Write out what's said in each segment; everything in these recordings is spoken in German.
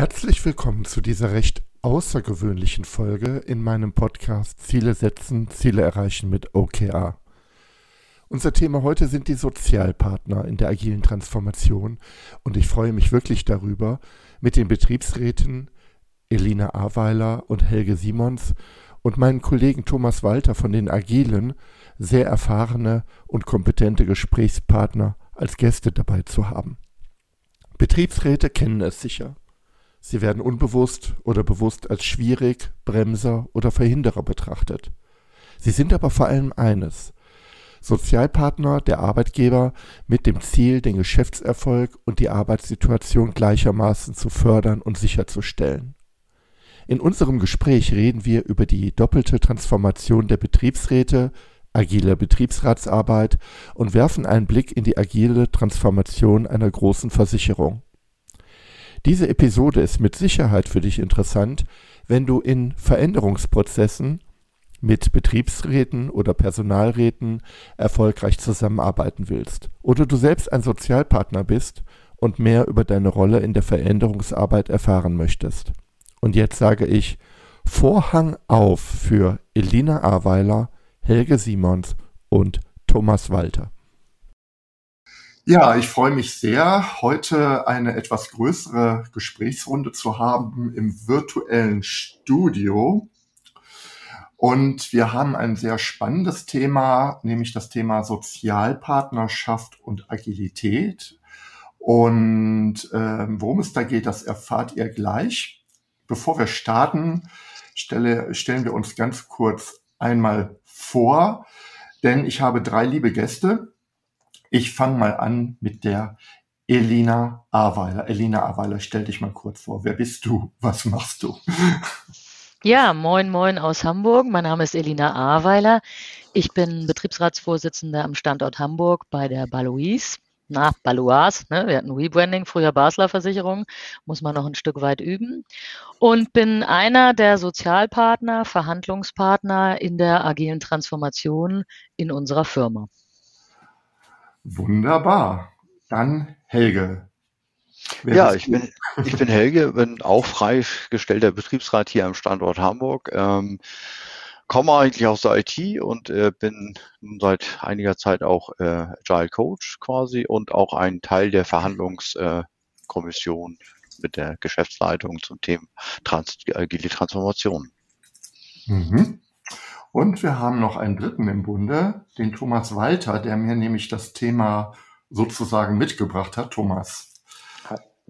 Herzlich willkommen zu dieser recht außergewöhnlichen Folge in meinem Podcast Ziele setzen, Ziele erreichen mit OKR. Unser Thema heute sind die Sozialpartner in der agilen Transformation und ich freue mich wirklich darüber, mit den Betriebsräten Elina Aweiler und Helge Simons und meinen Kollegen Thomas Walter von den Agilen sehr erfahrene und kompetente Gesprächspartner als Gäste dabei zu haben. Betriebsräte kennen es sicher. Sie werden unbewusst oder bewusst als schwierig, Bremser oder Verhinderer betrachtet. Sie sind aber vor allem eines Sozialpartner der Arbeitgeber mit dem Ziel, den Geschäftserfolg und die Arbeitssituation gleichermaßen zu fördern und sicherzustellen. In unserem Gespräch reden wir über die doppelte Transformation der Betriebsräte, agile Betriebsratsarbeit und werfen einen Blick in die agile Transformation einer großen Versicherung. Diese Episode ist mit Sicherheit für dich interessant, wenn du in Veränderungsprozessen mit Betriebsräten oder Personalräten erfolgreich zusammenarbeiten willst oder du selbst ein Sozialpartner bist und mehr über deine Rolle in der Veränderungsarbeit erfahren möchtest. Und jetzt sage ich Vorhang auf für Elina Aweiler, Helge Simons und Thomas Walter. Ja, ich freue mich sehr, heute eine etwas größere Gesprächsrunde zu haben im virtuellen Studio. Und wir haben ein sehr spannendes Thema, nämlich das Thema Sozialpartnerschaft und Agilität. Und äh, worum es da geht, das erfahrt ihr gleich. Bevor wir starten, stelle, stellen wir uns ganz kurz einmal vor, denn ich habe drei liebe Gäste, ich fange mal an mit der Elina Aweiler. Elina Aweiler, stell dich mal kurz vor. Wer bist du? Was machst du? Ja, moin, moin aus Hamburg. Mein Name ist Elina Aweiler. Ich bin Betriebsratsvorsitzende am Standort Hamburg bei der Balois. Na, Balois, ne? wir hatten Rebranding, früher Basler Versicherung, muss man noch ein Stück weit üben. Und bin einer der Sozialpartner, Verhandlungspartner in der agilen Transformation in unserer Firma. Wunderbar. Dann Helge. Wer ja, ich bin, ich bin Helge, bin auch freigestellter Betriebsrat hier am Standort Hamburg. Ähm, komme eigentlich aus der IT und äh, bin seit einiger Zeit auch äh, Agile Coach quasi und auch ein Teil der Verhandlungskommission äh, mit der Geschäftsleitung zum Thema Trans agile Transformation. Mhm. Und wir haben noch einen dritten im Bunde, den Thomas Walter, der mir nämlich das Thema sozusagen mitgebracht hat. Thomas,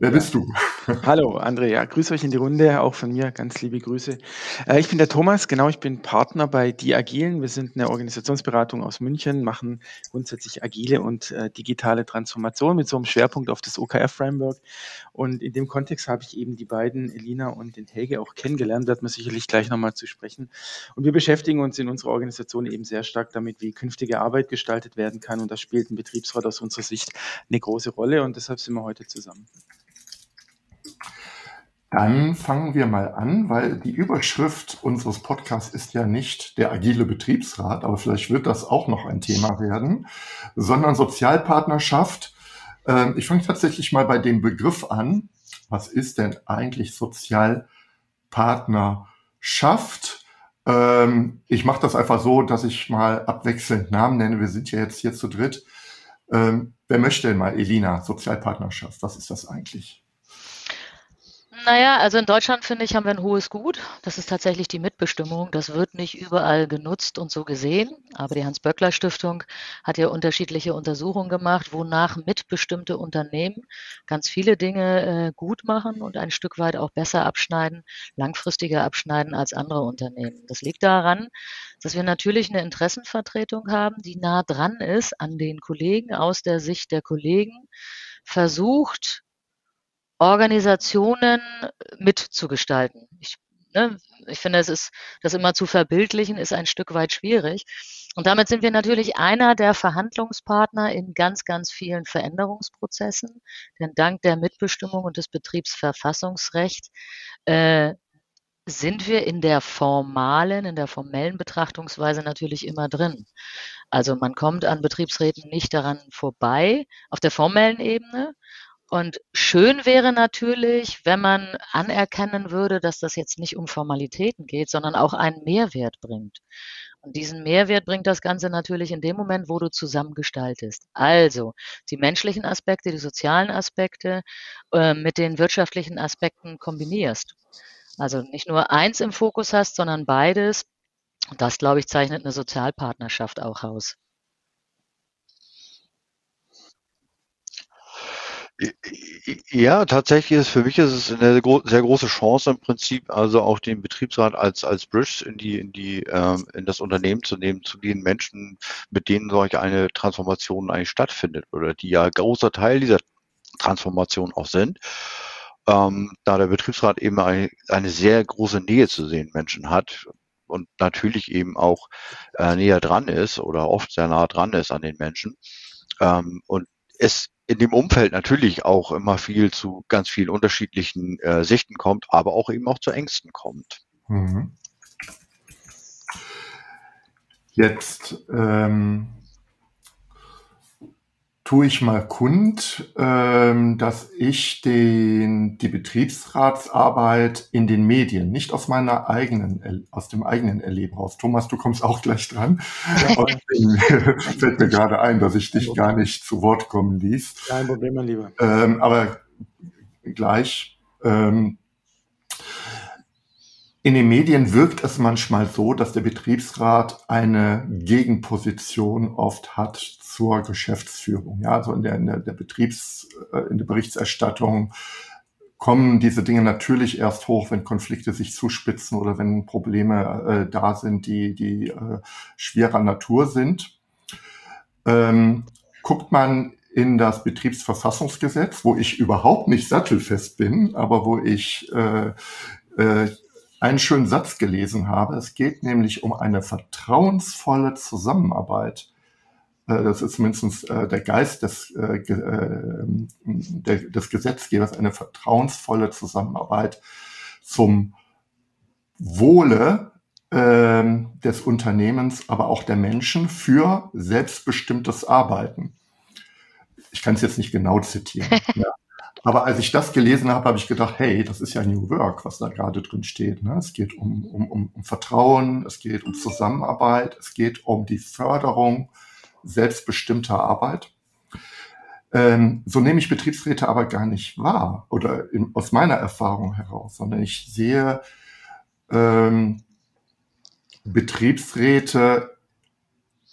Wer bist du? Hallo, André. Ja, grüße euch in die Runde. Auch von mir ganz liebe Grüße. Äh, ich bin der Thomas. Genau, ich bin Partner bei Die Agilen. Wir sind eine Organisationsberatung aus München, machen grundsätzlich agile und äh, digitale Transformation mit so einem Schwerpunkt auf das OKR-Framework. Und in dem Kontext habe ich eben die beiden, Elina und den Helge, auch kennengelernt. Wird man sicherlich gleich nochmal zu sprechen. Und wir beschäftigen uns in unserer Organisation eben sehr stark damit, wie künftige Arbeit gestaltet werden kann. Und da spielt ein Betriebsrat aus unserer Sicht eine große Rolle. Und deshalb sind wir heute zusammen. Dann fangen wir mal an, weil die Überschrift unseres Podcasts ist ja nicht der agile Betriebsrat, aber vielleicht wird das auch noch ein Thema werden, sondern Sozialpartnerschaft. Ähm, ich fange tatsächlich mal bei dem Begriff an. Was ist denn eigentlich Sozialpartnerschaft? Ähm, ich mache das einfach so, dass ich mal abwechselnd Namen nenne. Wir sind ja jetzt hier zu dritt. Ähm, wer möchte denn mal, Elina, Sozialpartnerschaft? Was ist das eigentlich? Naja, also in Deutschland finde ich, haben wir ein hohes Gut. Das ist tatsächlich die Mitbestimmung. Das wird nicht überall genutzt und so gesehen. Aber die Hans-Böckler-Stiftung hat ja unterschiedliche Untersuchungen gemacht, wonach mitbestimmte Unternehmen ganz viele Dinge äh, gut machen und ein Stück weit auch besser abschneiden, langfristiger abschneiden als andere Unternehmen. Das liegt daran, dass wir natürlich eine Interessenvertretung haben, die nah dran ist an den Kollegen aus der Sicht der Kollegen, versucht, Organisationen mitzugestalten. Ich, ne, ich finde, es ist, das immer zu verbildlichen, ist ein Stück weit schwierig. Und damit sind wir natürlich einer der Verhandlungspartner in ganz, ganz vielen Veränderungsprozessen. Denn dank der Mitbestimmung und des Betriebsverfassungsrechts äh, sind wir in der formalen, in der formellen Betrachtungsweise natürlich immer drin. Also man kommt an Betriebsräten nicht daran vorbei auf der formellen Ebene. Und schön wäre natürlich, wenn man anerkennen würde, dass das jetzt nicht um Formalitäten geht, sondern auch einen Mehrwert bringt. Und diesen Mehrwert bringt das Ganze natürlich in dem Moment, wo du zusammen gestaltest. Also die menschlichen Aspekte, die sozialen Aspekte äh, mit den wirtschaftlichen Aspekten kombinierst. Also nicht nur eins im Fokus hast, sondern beides. Und das, glaube ich, zeichnet eine Sozialpartnerschaft auch aus. Ja, tatsächlich ist für mich ist es eine sehr große Chance im Prinzip, also auch den Betriebsrat als als Bridge in die in die ähm, in das Unternehmen zu nehmen, zu den Menschen, mit denen solch eine Transformation eigentlich stattfindet oder die ja großer Teil dieser Transformation auch sind. Ähm, da der Betriebsrat eben eine, eine sehr große Nähe zu den Menschen hat und natürlich eben auch äh, näher dran ist oder oft sehr nah dran ist an den Menschen. Ähm, und es in dem Umfeld natürlich auch immer viel zu ganz vielen unterschiedlichen äh, Sichten kommt, aber auch eben auch zu Ängsten kommt. Mhm. Jetzt ähm, tue ich mal kund, ähm, dass ich den, die Betriebsratsarbeit in den Medien, nicht aus meiner eigenen, aus dem eigenen Erleben raus. Thomas, du kommst auch gleich dran. Fällt mir gerade ein, dass ich dich gar nicht zu Wort kommen ließ. Kein Problem, mein Lieber. Ähm, aber gleich. Ähm, in den Medien wirkt es manchmal so, dass der Betriebsrat eine Gegenposition oft hat zur Geschäftsführung. Ja, also in der, in der, Betriebs, äh, in der Berichterstattung kommen diese Dinge natürlich erst hoch, wenn Konflikte sich zuspitzen oder wenn Probleme äh, da sind, die, die äh, schwerer Natur sind. Ähm, guckt man in das Betriebsverfassungsgesetz, wo ich überhaupt nicht sattelfest bin, aber wo ich äh, äh, einen schönen Satz gelesen habe. Es geht nämlich um eine vertrauensvolle Zusammenarbeit. Äh, das ist zumindest äh, der Geist des, äh, des Gesetzgebers, eine vertrauensvolle Zusammenarbeit zum Wohle ähm, des Unternehmens, aber auch der Menschen für selbstbestimmtes Arbeiten. Ich kann es jetzt nicht genau zitieren. ja. Aber als ich das gelesen habe, habe ich gedacht, hey, das ist ja New Work, was da gerade drin steht. Ne? Es geht um, um, um Vertrauen, es geht um Zusammenarbeit, es geht um die Förderung selbstbestimmter Arbeit. Ähm, so nehme ich Betriebsräte aber gar nicht wahr oder in, aus meiner Erfahrung heraus, sondern ich sehe ähm, Betriebsräte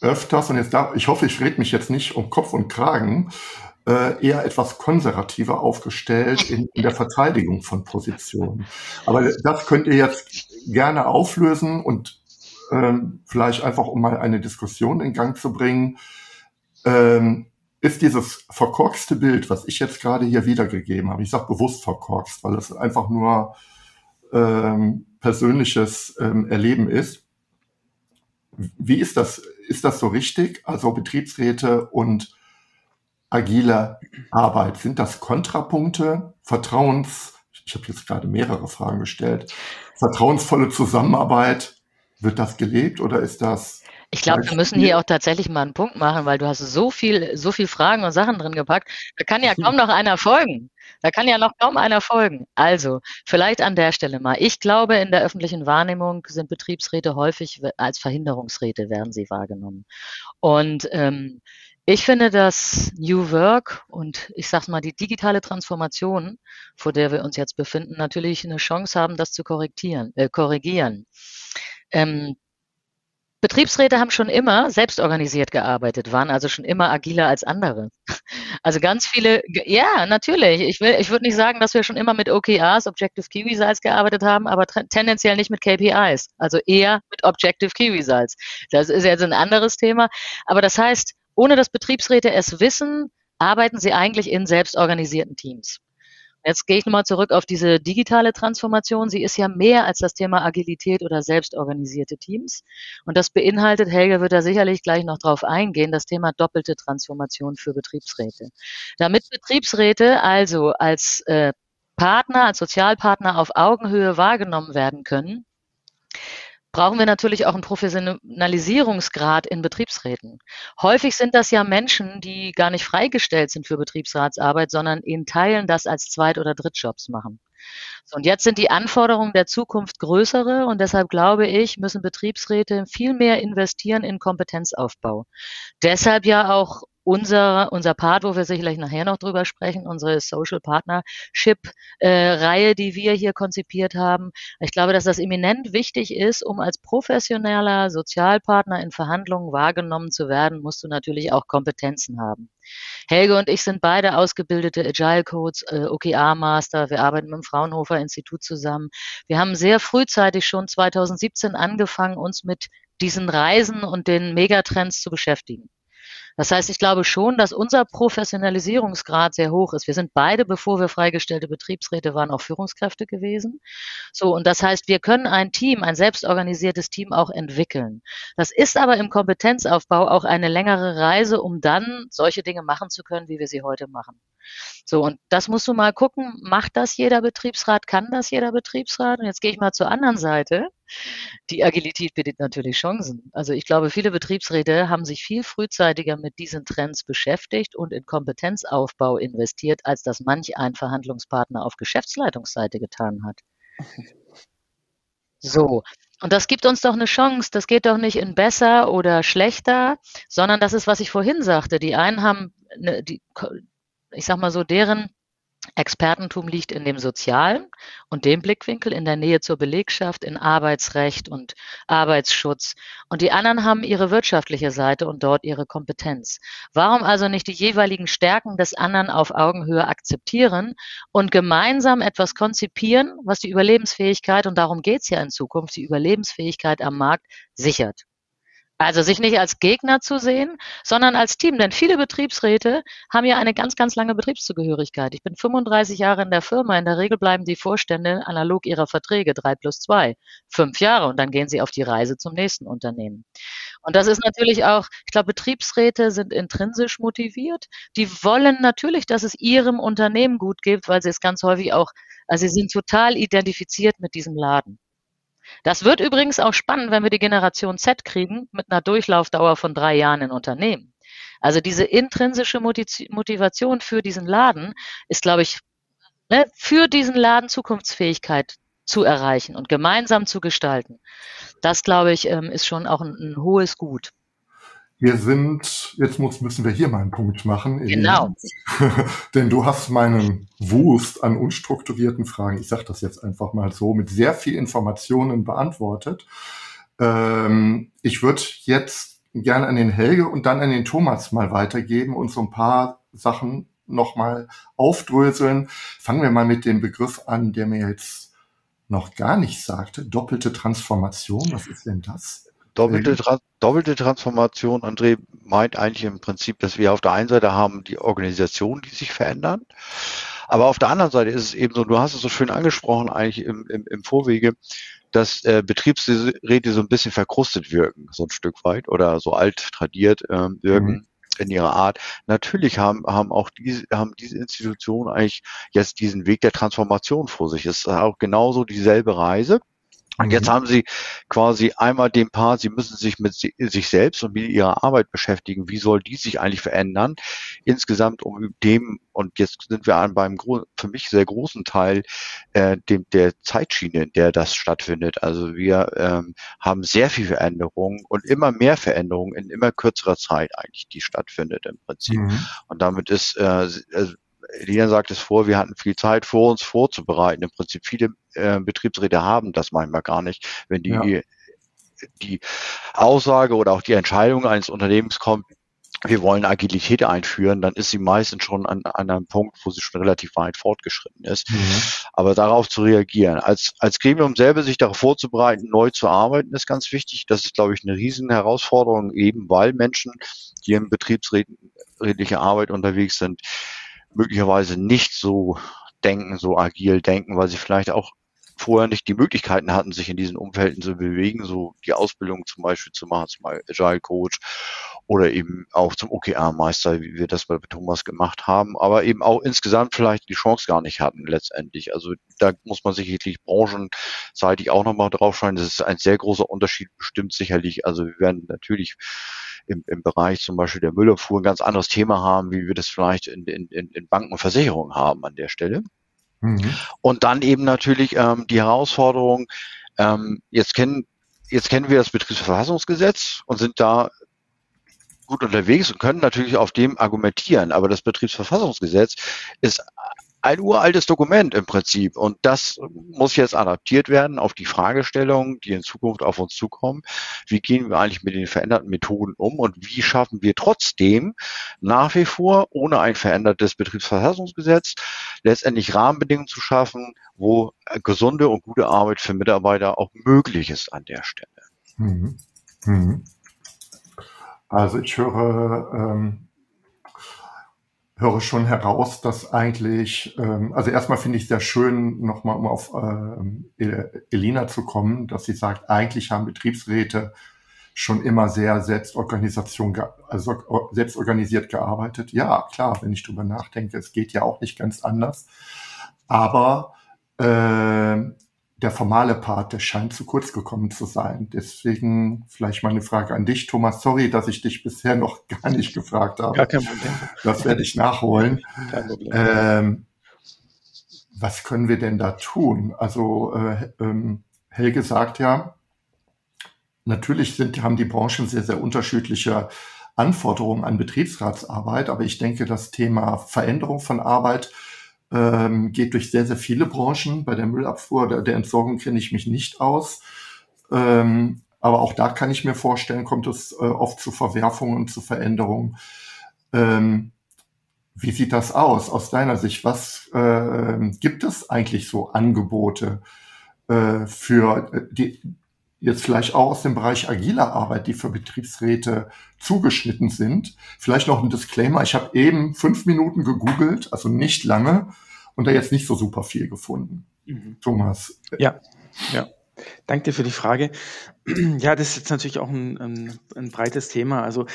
öfters, und jetzt da, ich hoffe, ich rede mich jetzt nicht um Kopf und Kragen, äh, eher etwas konservativer aufgestellt in, in der Verteidigung von Positionen. Aber das könnt ihr jetzt gerne auflösen und ähm, vielleicht einfach, um mal eine Diskussion in Gang zu bringen. Ähm, ist dieses verkorkste Bild, was ich jetzt gerade hier wiedergegeben habe, ich sage bewusst verkorkst, weil es einfach nur ähm, persönliches ähm, Erleben ist. Wie ist das? Ist das so richtig? Also Betriebsräte und agile Arbeit? Sind das Kontrapunkte, Vertrauens, ich habe jetzt gerade mehrere Fragen gestellt, vertrauensvolle Zusammenarbeit, wird das gelebt oder ist das ich glaube, wir müssen hier auch tatsächlich mal einen Punkt machen, weil du hast so viel, so viel Fragen und Sachen drin gepackt. Da kann ja kaum noch einer folgen. Da kann ja noch kaum einer folgen. Also, vielleicht an der Stelle mal. Ich glaube, in der öffentlichen Wahrnehmung sind Betriebsräte häufig als Verhinderungsräte werden sie wahrgenommen. Und ähm, ich finde, dass New Work und ich sage mal die digitale Transformation, vor der wir uns jetzt befinden, natürlich eine Chance haben, das zu korrigieren. Äh, korrigieren. Ähm, Betriebsräte haben schon immer selbstorganisiert gearbeitet, waren also schon immer agiler als andere. Also ganz viele, ja, natürlich. Ich will, ich würde nicht sagen, dass wir schon immer mit OKRs, Objective Key Results gearbeitet haben, aber tendenziell nicht mit KPIs. Also eher mit Objective Key Results. Das ist jetzt ein anderes Thema. Aber das heißt, ohne dass Betriebsräte es wissen, arbeiten sie eigentlich in selbstorganisierten Teams. Jetzt gehe ich nochmal zurück auf diese digitale Transformation. Sie ist ja mehr als das Thema Agilität oder selbstorganisierte Teams. Und das beinhaltet, Helge wird da sicherlich gleich noch drauf eingehen, das Thema doppelte Transformation für Betriebsräte. Damit Betriebsräte also als äh, Partner, als Sozialpartner auf Augenhöhe wahrgenommen werden können, brauchen wir natürlich auch einen Professionalisierungsgrad in Betriebsräten. Häufig sind das ja Menschen, die gar nicht freigestellt sind für Betriebsratsarbeit, sondern in Teilen das als Zweit- oder Drittjobs machen. So, und jetzt sind die Anforderungen der Zukunft größere und deshalb glaube ich, müssen Betriebsräte viel mehr investieren in Kompetenzaufbau. Deshalb ja auch unser, unser Part, wo wir sicherlich nachher noch drüber sprechen, unsere Social Partnership äh, Reihe, die wir hier konzipiert haben. Ich glaube, dass das eminent wichtig ist, um als professioneller Sozialpartner in Verhandlungen wahrgenommen zu werden, musst du natürlich auch Kompetenzen haben. Helge und ich sind beide ausgebildete Agile Codes, äh, OKR Master. Wir arbeiten mit dem Fraunhofer Institut zusammen. Wir haben sehr frühzeitig schon 2017 angefangen, uns mit diesen Reisen und den Megatrends zu beschäftigen. Das heißt, ich glaube schon, dass unser Professionalisierungsgrad sehr hoch ist. Wir sind beide, bevor wir freigestellte Betriebsräte waren, auch Führungskräfte gewesen. So, und das heißt, wir können ein Team, ein selbstorganisiertes Team auch entwickeln. Das ist aber im Kompetenzaufbau auch eine längere Reise, um dann solche Dinge machen zu können, wie wir sie heute machen. So, und das musst du mal gucken, macht das jeder Betriebsrat, kann das jeder Betriebsrat? Und jetzt gehe ich mal zur anderen Seite. Die Agilität bietet natürlich Chancen. Also ich glaube, viele Betriebsräte haben sich viel frühzeitiger mit diesen Trends beschäftigt und in Kompetenzaufbau investiert, als das manch ein Verhandlungspartner auf Geschäftsleitungsseite getan hat. So, und das gibt uns doch eine Chance. Das geht doch nicht in besser oder schlechter, sondern das ist, was ich vorhin sagte. Die einen haben, eine, die, ich sag mal so, deren Expertentum liegt in dem Sozialen und dem Blickwinkel, in der Nähe zur Belegschaft, in Arbeitsrecht und Arbeitsschutz. Und die anderen haben ihre wirtschaftliche Seite und dort ihre Kompetenz. Warum also nicht die jeweiligen Stärken des anderen auf Augenhöhe akzeptieren und gemeinsam etwas konzipieren, was die Überlebensfähigkeit, und darum geht es ja in Zukunft, die Überlebensfähigkeit am Markt sichert? Also sich nicht als Gegner zu sehen, sondern als Team. Denn viele Betriebsräte haben ja eine ganz, ganz lange Betriebszugehörigkeit. Ich bin 35 Jahre in der Firma. In der Regel bleiben die Vorstände analog ihrer Verträge drei plus zwei, fünf Jahre und dann gehen sie auf die Reise zum nächsten Unternehmen. Und das ist natürlich auch, ich glaube, Betriebsräte sind intrinsisch motiviert. Die wollen natürlich, dass es ihrem Unternehmen gut geht, weil sie es ganz häufig auch, also sie sind total identifiziert mit diesem Laden. Das wird übrigens auch spannend, wenn wir die Generation Z kriegen mit einer Durchlaufdauer von drei Jahren in Unternehmen. Also diese intrinsische Motivation für diesen Laden ist, glaube ich, ne, für diesen Laden Zukunftsfähigkeit zu erreichen und gemeinsam zu gestalten. Das, glaube ich, ähm, ist schon auch ein, ein hohes Gut. Wir sind, jetzt muss, müssen wir hier mal einen Punkt machen. Genau. Denn du hast meinen Wust an unstrukturierten Fragen, ich sage das jetzt einfach mal so, mit sehr viel Informationen beantwortet. Ähm, ich würde jetzt gerne an den Helge und dann an den Thomas mal weitergeben und so ein paar Sachen nochmal aufdröseln. Fangen wir mal mit dem Begriff an, der mir jetzt noch gar nicht sagte. Doppelte Transformation, was ist denn das? Doppelte, Tra doppelte Transformation, André, meint eigentlich im Prinzip, dass wir auf der einen Seite haben die Organisation, die sich verändern. Aber auf der anderen Seite ist es eben so, du hast es so schön angesprochen eigentlich im, im, im Vorwege, dass äh, Betriebsräte so ein bisschen verkrustet wirken, so ein Stück weit, oder so alt tradiert ähm, wirken. Mhm in ihrer Art. Natürlich haben, haben auch diese, haben diese Institutionen eigentlich jetzt diesen Weg der Transformation vor sich. Es ist auch genauso dieselbe Reise. Und jetzt mhm. haben sie quasi einmal den Part, sie müssen sich mit sich selbst und mit ihrer Arbeit beschäftigen. Wie soll die sich eigentlich verändern? Insgesamt um dem, und jetzt sind wir an beim für mich sehr großen Teil äh, dem, der Zeitschiene, in der das stattfindet. Also wir ähm, haben sehr viel Veränderung und immer mehr Veränderungen in immer kürzerer Zeit eigentlich, die stattfindet im Prinzip. Mhm. Und damit ist äh, Lina sagt es vor, wir hatten viel Zeit vor uns vorzubereiten. Im Prinzip viele äh, Betriebsräte haben das manchmal gar nicht. Wenn die, ja. die Aussage oder auch die Entscheidung eines Unternehmens kommt, wir wollen Agilität einführen, dann ist sie meistens schon an, an einem Punkt, wo sie schon relativ weit fortgeschritten ist. Mhm. Aber darauf zu reagieren, als, als Gremium selber sich darauf vorzubereiten, neu zu arbeiten, ist ganz wichtig. Das ist, glaube ich, eine riesen Herausforderung, eben weil Menschen, die in betriebsrätlicher Arbeit unterwegs sind, möglicherweise nicht so denken, so agil denken, weil sie vielleicht auch vorher nicht die Möglichkeiten hatten, sich in diesen Umfelden zu bewegen, so die Ausbildung zum Beispiel zu machen, zum Agile Coach oder eben auch zum OKR-Meister, wie wir das bei Thomas gemacht haben, aber eben auch insgesamt vielleicht die Chance gar nicht hatten letztendlich. Also da muss man sicherlich branchenseitig auch nochmal drauf schauen. Das ist ein sehr großer Unterschied, bestimmt sicherlich. Also wir werden natürlich im, im Bereich zum Beispiel der Müllabfuhr ein ganz anderes Thema haben, wie wir das vielleicht in, in, in Banken und Versicherungen haben an der Stelle. Mhm. Und dann eben natürlich ähm, die Herausforderung, ähm, jetzt kennen jetzt kennen wir das Betriebsverfassungsgesetz und sind da gut unterwegs und können natürlich auf dem argumentieren. Aber das Betriebsverfassungsgesetz ist ein uraltes Dokument im Prinzip. Und das muss jetzt adaptiert werden auf die Fragestellungen, die in Zukunft auf uns zukommen. Wie gehen wir eigentlich mit den veränderten Methoden um und wie schaffen wir trotzdem nach wie vor ohne ein verändertes Betriebsverfassungsgesetz letztendlich Rahmenbedingungen zu schaffen, wo gesunde und gute Arbeit für Mitarbeiter auch möglich ist an der Stelle. Mhm. Mhm. Also ich höre, ähm, höre schon heraus, dass eigentlich, ähm, also erstmal finde ich sehr schön, nochmal um auf ähm, Elina zu kommen, dass sie sagt, eigentlich haben Betriebsräte schon immer sehr Selbstorganisation, also selbstorganisiert gearbeitet. Ja, klar, wenn ich drüber nachdenke, es geht ja auch nicht ganz anders. Aber äh, der formale Part, der scheint zu kurz gekommen zu sein. Deswegen vielleicht mal eine Frage an dich, Thomas. Sorry, dass ich dich bisher noch gar nicht gefragt habe. Gar kein Problem. Das werde ich nachholen. Kein Problem. Ähm, was können wir denn da tun? Also äh, ähm, Helge sagt ja, natürlich sind, haben die Branchen sehr, sehr unterschiedliche Anforderungen an Betriebsratsarbeit, aber ich denke, das Thema Veränderung von Arbeit ähm, geht durch sehr, sehr viele Branchen. Bei der Müllabfuhr, der, der Entsorgung kenne ich mich nicht aus. Ähm, aber auch da kann ich mir vorstellen, kommt es äh, oft zu Verwerfungen und zu Veränderungen. Ähm, wie sieht das aus aus deiner Sicht? Was äh, gibt es eigentlich so Angebote äh, für äh, die, jetzt vielleicht auch aus dem Bereich agiler Arbeit, die für Betriebsräte zugeschnitten sind. Vielleicht noch ein Disclaimer. Ich habe eben fünf Minuten gegoogelt, also nicht lange, und da jetzt nicht so super viel gefunden. Mhm. Thomas. Ja, ja. Danke dir für die Frage. Ja, das ist jetzt natürlich auch ein, ein, ein, breites Thema. Also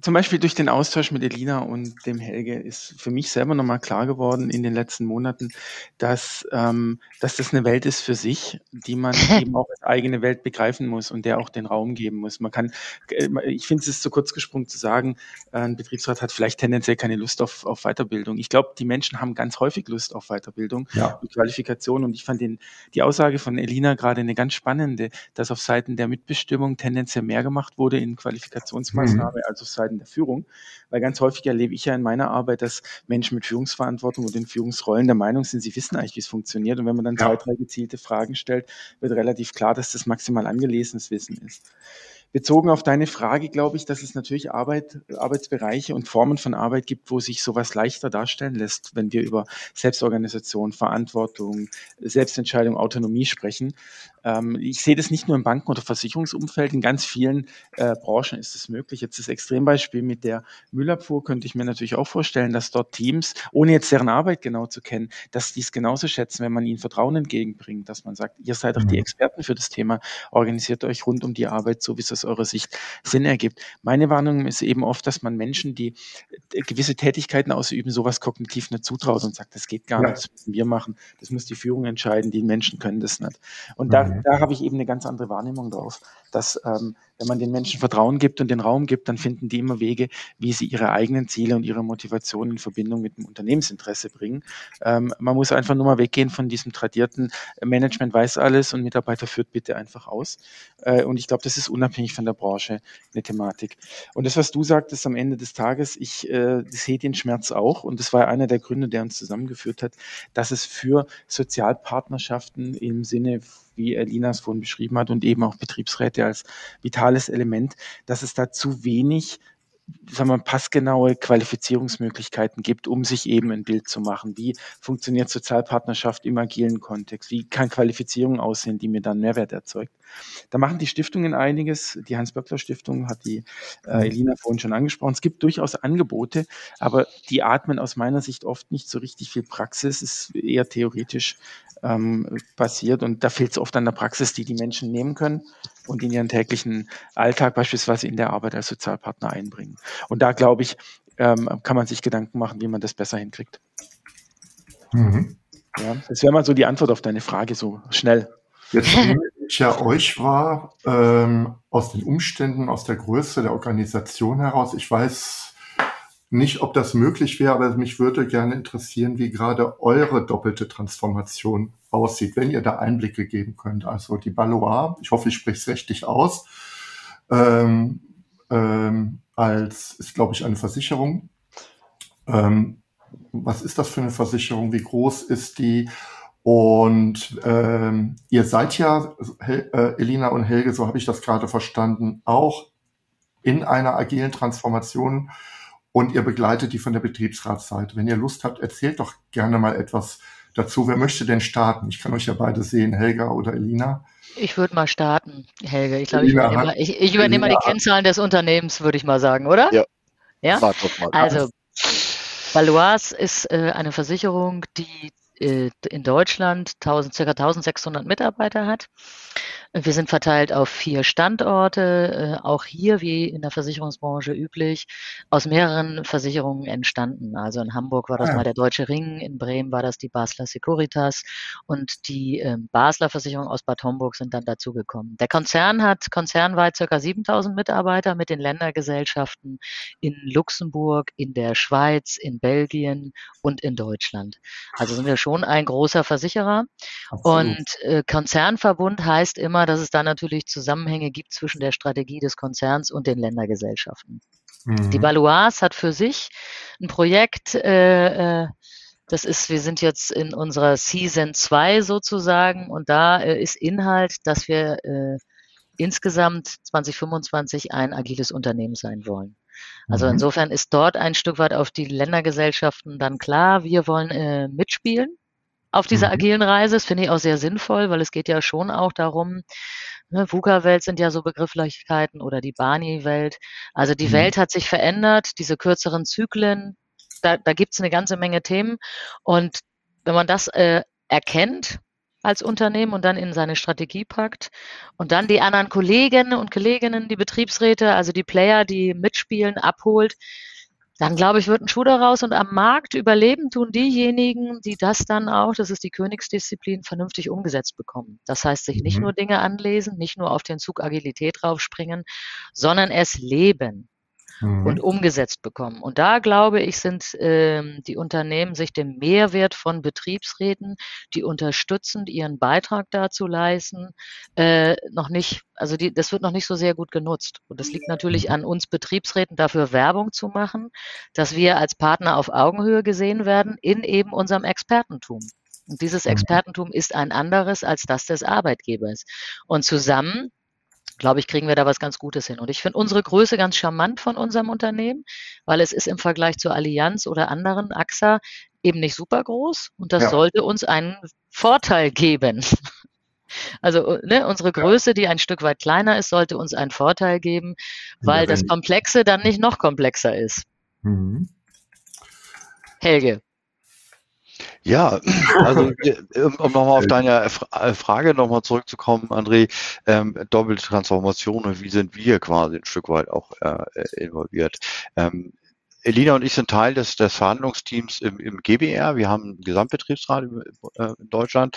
zum Beispiel durch den Austausch mit Elina und dem Helge ist für mich selber nochmal klar geworden in den letzten Monaten, dass, ähm, dass das eine Welt ist für sich, die man eben auch als eigene Welt begreifen muss und der auch den Raum geben muss. Man kann, äh, ich finde es ist zu kurz gesprungen zu sagen, äh, ein Betriebsrat hat vielleicht tendenziell keine Lust auf, auf Weiterbildung. Ich glaube, die Menschen haben ganz häufig Lust auf Weiterbildung ja. und Qualifikation und ich fand den, die Aussage von Elina gerade eine ganz spannende, dass auf Seiten der Mitbestimmung tendenziell mehr gemacht wurde in Qualifikationsmaßnahmen mhm. als auf Seiten der Führung. Weil ganz häufig erlebe ich ja in meiner Arbeit, dass Menschen mit Führungsverantwortung und in Führungsrollen der Meinung sind, sie wissen eigentlich, wie es funktioniert. Und wenn man dann ja. zwei, drei gezielte Fragen stellt, wird relativ klar, dass das maximal angelesenes Wissen ist. Bezogen auf deine Frage glaube ich, dass es natürlich Arbeit, Arbeitsbereiche und Formen von Arbeit gibt, wo sich sowas leichter darstellen lässt, wenn wir über Selbstorganisation, Verantwortung, Selbstentscheidung, Autonomie sprechen. Ähm, ich sehe das nicht nur im Banken- oder Versicherungsumfeld, in ganz vielen äh, Branchen ist es möglich. Jetzt das Extrembeispiel mit der Müllabfuhr könnte ich mir natürlich auch vorstellen, dass dort Teams, ohne jetzt deren Arbeit genau zu kennen, dass die es genauso schätzen, wenn man ihnen Vertrauen entgegenbringt, dass man sagt, ihr seid doch die mhm. Experten für das Thema, organisiert euch rund um die Arbeit, so wie es aus eurer Sicht Sinn ergibt. Meine Warnung ist eben oft, dass man Menschen, die äh, gewisse Tätigkeiten ausüben, sowas kognitiv nicht zutraut und sagt, das geht gar ja. nicht, das müssen wir machen, das muss die Führung entscheiden, die Menschen können das nicht. Und mhm. da da habe ich eben eine ganz andere Wahrnehmung drauf, dass ähm, wenn man den Menschen Vertrauen gibt und den Raum gibt, dann finden die immer Wege, wie sie ihre eigenen Ziele und ihre Motivation in Verbindung mit dem Unternehmensinteresse bringen. Ähm, man muss einfach nur mal weggehen von diesem tradierten Management weiß alles und Mitarbeiter führt bitte einfach aus. Äh, und ich glaube, das ist unabhängig von der Branche eine Thematik. Und das, was du sagtest am Ende des Tages, ich äh, sehe den Schmerz auch und das war einer der Gründe, der uns zusammengeführt hat, dass es für Sozialpartnerschaften im Sinne wie Lina es vorhin beschrieben hat, und eben auch Betriebsräte als vitales Element, dass es da zu wenig sagen wir, passgenaue Qualifizierungsmöglichkeiten gibt, um sich eben ein Bild zu machen. Wie funktioniert Sozialpartnerschaft im agilen Kontext? Wie kann Qualifizierung aussehen, die mir dann Mehrwert erzeugt? Da machen die Stiftungen einiges. Die Hans-Böckler-Stiftung hat die äh, Elina vorhin schon angesprochen. Es gibt durchaus Angebote, aber die atmen aus meiner Sicht oft nicht so richtig viel Praxis. Es ist eher theoretisch ähm, basiert und da fehlt es oft an der Praxis, die die Menschen nehmen können und in ihren täglichen Alltag beispielsweise in der Arbeit als Sozialpartner einbringen. Und da glaube ich, ähm, kann man sich Gedanken machen, wie man das besser hinkriegt. Mhm. Ja, das wäre mal so die Antwort auf deine Frage, so schnell. Jetzt nehme ich ja euch wahr, ähm, aus den Umständen, aus der Größe der Organisation heraus. Ich weiß nicht, ob das möglich wäre, aber mich würde gerne interessieren, wie gerade eure doppelte Transformation aussieht, wenn ihr da Einblicke geben könnt. Also die Balois, ich hoffe, ich spreche es richtig aus, ähm, ähm, als ist, glaube ich, eine Versicherung. Ähm, was ist das für eine Versicherung? Wie groß ist die? Und ähm, ihr seid ja, Hel äh, Elina und Helge, so habe ich das gerade verstanden, auch in einer agilen Transformation und ihr begleitet die von der Betriebsratsseite. Wenn ihr Lust habt, erzählt doch gerne mal etwas dazu. Wer möchte denn starten? Ich kann euch ja beide sehen, Helga oder Elina. Ich würde mal starten, Helge. Ich glaube, ich übernehme, mal, ich, ich übernehme mal die Kennzahlen des Unternehmens, würde ich mal sagen, oder? Ja. Ja? Also, Valois ist äh, eine Versicherung, die in Deutschland 1000, ca. 1600 Mitarbeiter hat. Wir sind verteilt auf vier Standorte, äh, auch hier wie in der Versicherungsbranche üblich, aus mehreren Versicherungen entstanden. Also in Hamburg war das ja. Ah. mal der Deutsche Ring, in Bremen war das die Basler Securitas und die äh, Basler Versicherung aus Bad Homburg sind dann dazugekommen. Der Konzern hat konzernweit ca. 7000 Mitarbeiter mit den Ländergesellschaften in Luxemburg, in der Schweiz, in Belgien und in Deutschland. Also sind wir schon ein großer Versicherer. Absolut. Und äh, Konzernverbund heißt immer, dass es da natürlich Zusammenhänge gibt zwischen der Strategie des Konzerns und den Ländergesellschaften. Mhm. Die Valois hat für sich ein Projekt, äh, äh, das ist, wir sind jetzt in unserer Season 2 sozusagen und da äh, ist Inhalt, dass wir äh, insgesamt 2025 ein agiles Unternehmen sein wollen. Also mhm. insofern ist dort ein Stück weit auf die Ländergesellschaften dann klar, wir wollen äh, mitspielen auf dieser mhm. agilen Reise. Das finde ich auch sehr sinnvoll, weil es geht ja schon auch darum, ne, VUCA-Welt sind ja so Begrifflichkeiten oder die Bani-Welt. Also die mhm. Welt hat sich verändert, diese kürzeren Zyklen, da, da gibt es eine ganze Menge Themen. Und wenn man das äh, erkennt als Unternehmen und dann in seine Strategie packt und dann die anderen Kollegen und Kolleginnen, die Betriebsräte, also die Player, die mitspielen, abholt, dann glaube ich, wird ein Schuh daraus und am Markt überleben tun diejenigen, die das dann auch, das ist die Königsdisziplin, vernünftig umgesetzt bekommen. Das heißt, sich nicht mhm. nur Dinge anlesen, nicht nur auf den Zug Agilität draufspringen, sondern es leben mhm. und umgesetzt bekommen. Und da glaube ich, sind ähm, die Unternehmen sich dem Mehrwert von Betriebsräten, die unterstützend ihren Beitrag dazu leisten, äh, noch nicht, also die, das wird noch nicht so sehr gut genutzt. Und das liegt natürlich an uns Betriebsräten, dafür Werbung zu machen, dass wir als Partner auf Augenhöhe gesehen werden in eben unserem Expertentum. Und dieses mhm. Expertentum ist ein anderes als das des Arbeitgebers. Und zusammen glaube ich, kriegen wir da was ganz Gutes hin. Und ich finde unsere Größe ganz charmant von unserem Unternehmen, weil es ist im Vergleich zur Allianz oder anderen AXA eben nicht super groß und das ja. sollte uns einen Vorteil geben. Also ne, unsere Größe, die ein Stück weit kleiner ist, sollte uns einen Vorteil geben, weil das Komplexe dann nicht noch komplexer ist. Mhm. Helge. Ja, also um, um nochmal auf deine äh, Frage nochmal zurückzukommen, André, ähm, doppelte Transformation und wie sind wir quasi ein Stück weit auch äh, involviert? Ähm, Elina und ich sind Teil des, des Verhandlungsteams im, im GBR. Wir haben einen Gesamtbetriebsrat in, äh, in Deutschland,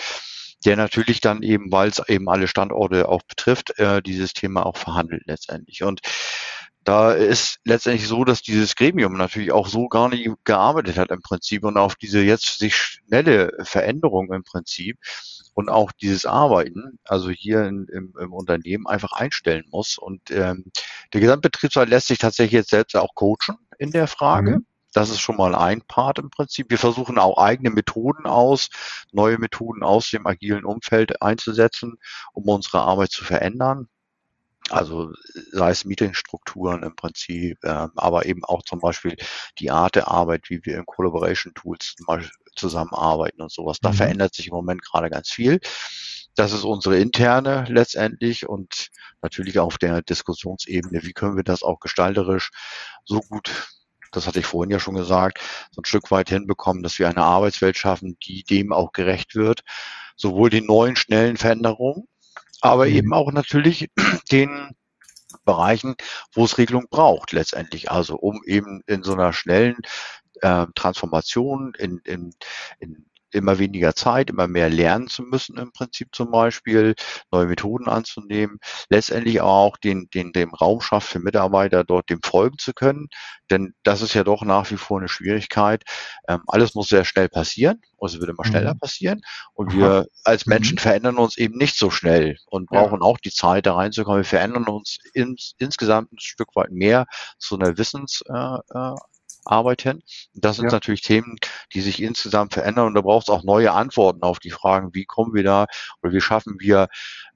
der natürlich dann eben, weil es eben alle Standorte auch betrifft, äh, dieses Thema auch verhandelt letztendlich. Und da ist letztendlich so, dass dieses Gremium natürlich auch so gar nicht gearbeitet hat im Prinzip und auf diese jetzt sich schnelle Veränderung im Prinzip und auch dieses Arbeiten, also hier in, im, im, Unternehmen einfach einstellen muss. Und ähm, der Gesamtbetriebsrat lässt sich tatsächlich jetzt selbst auch coachen in der Frage. Mhm. Das ist schon mal ein Part im Prinzip. Wir versuchen auch eigene Methoden aus, neue Methoden aus dem agilen Umfeld einzusetzen, um unsere Arbeit zu verändern. Also sei es Meetingstrukturen im Prinzip, äh, aber eben auch zum Beispiel die Art der Arbeit, wie wir in Collaboration Tools zusammenarbeiten und sowas. Da mhm. verändert sich im Moment gerade ganz viel. Das ist unsere interne letztendlich und natürlich auf der Diskussionsebene. Wie können wir das auch gestalterisch so gut, das hatte ich vorhin ja schon gesagt, so ein Stück weit hinbekommen, dass wir eine Arbeitswelt schaffen, die dem auch gerecht wird. Sowohl den neuen, schnellen Veränderungen, aber mhm. eben auch natürlich den Bereichen, wo es Regelung braucht letztendlich. Also um eben in so einer schnellen äh, Transformation, in, in, in immer weniger Zeit, immer mehr lernen zu müssen im Prinzip zum Beispiel, neue Methoden anzunehmen, letztendlich auch den, den, dem Raum schafft für Mitarbeiter dort dem folgen zu können, denn das ist ja doch nach wie vor eine Schwierigkeit. Ähm, alles muss sehr schnell passieren, also wird immer schneller mhm. passieren und Aha. wir als Menschen mhm. verändern uns eben nicht so schnell und brauchen ja. auch die Zeit da reinzukommen. Wir verändern uns ins, insgesamt ein Stück weit mehr zu einer Wissens, äh, äh arbeiten. Das sind ja. natürlich Themen, die sich insgesamt verändern und da braucht es auch neue Antworten auf die Fragen, wie kommen wir da oder wie schaffen wir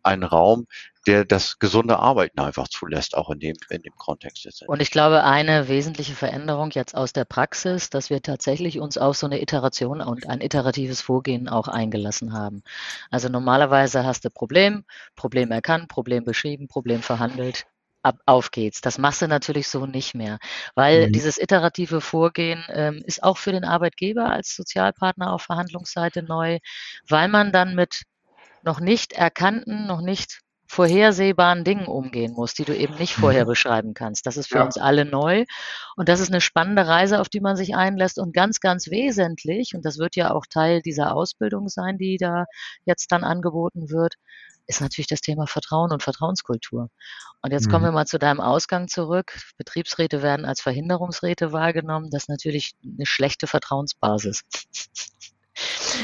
einen Raum, der das gesunde Arbeiten einfach zulässt, auch in dem, in dem Kontext. Jetzt. Und ich glaube, eine wesentliche Veränderung jetzt aus der Praxis, dass wir tatsächlich uns auf so eine Iteration und ein iteratives Vorgehen auch eingelassen haben. Also normalerweise hast du Problem, Problem erkannt, Problem beschrieben, Problem verhandelt, ab, auf geht's. Das machst du natürlich so nicht mehr, weil mhm. dieses iterative Vorgehen ähm, ist auch für den Arbeitgeber als Sozialpartner auf Verhandlungsseite neu, weil man dann mit noch nicht erkannten, noch nicht vorhersehbaren Dingen umgehen muss, die du eben nicht vorher mhm. beschreiben kannst. Das ist für ja. uns alle neu und das ist eine spannende Reise, auf die man sich einlässt und ganz, ganz wesentlich, und das wird ja auch Teil dieser Ausbildung sein, die da jetzt dann angeboten wird, ist natürlich das Thema Vertrauen und Vertrauenskultur. Und jetzt mhm. kommen wir mal zu deinem Ausgang zurück. Betriebsräte werden als Verhinderungsräte wahrgenommen. Das ist natürlich eine schlechte Vertrauensbasis.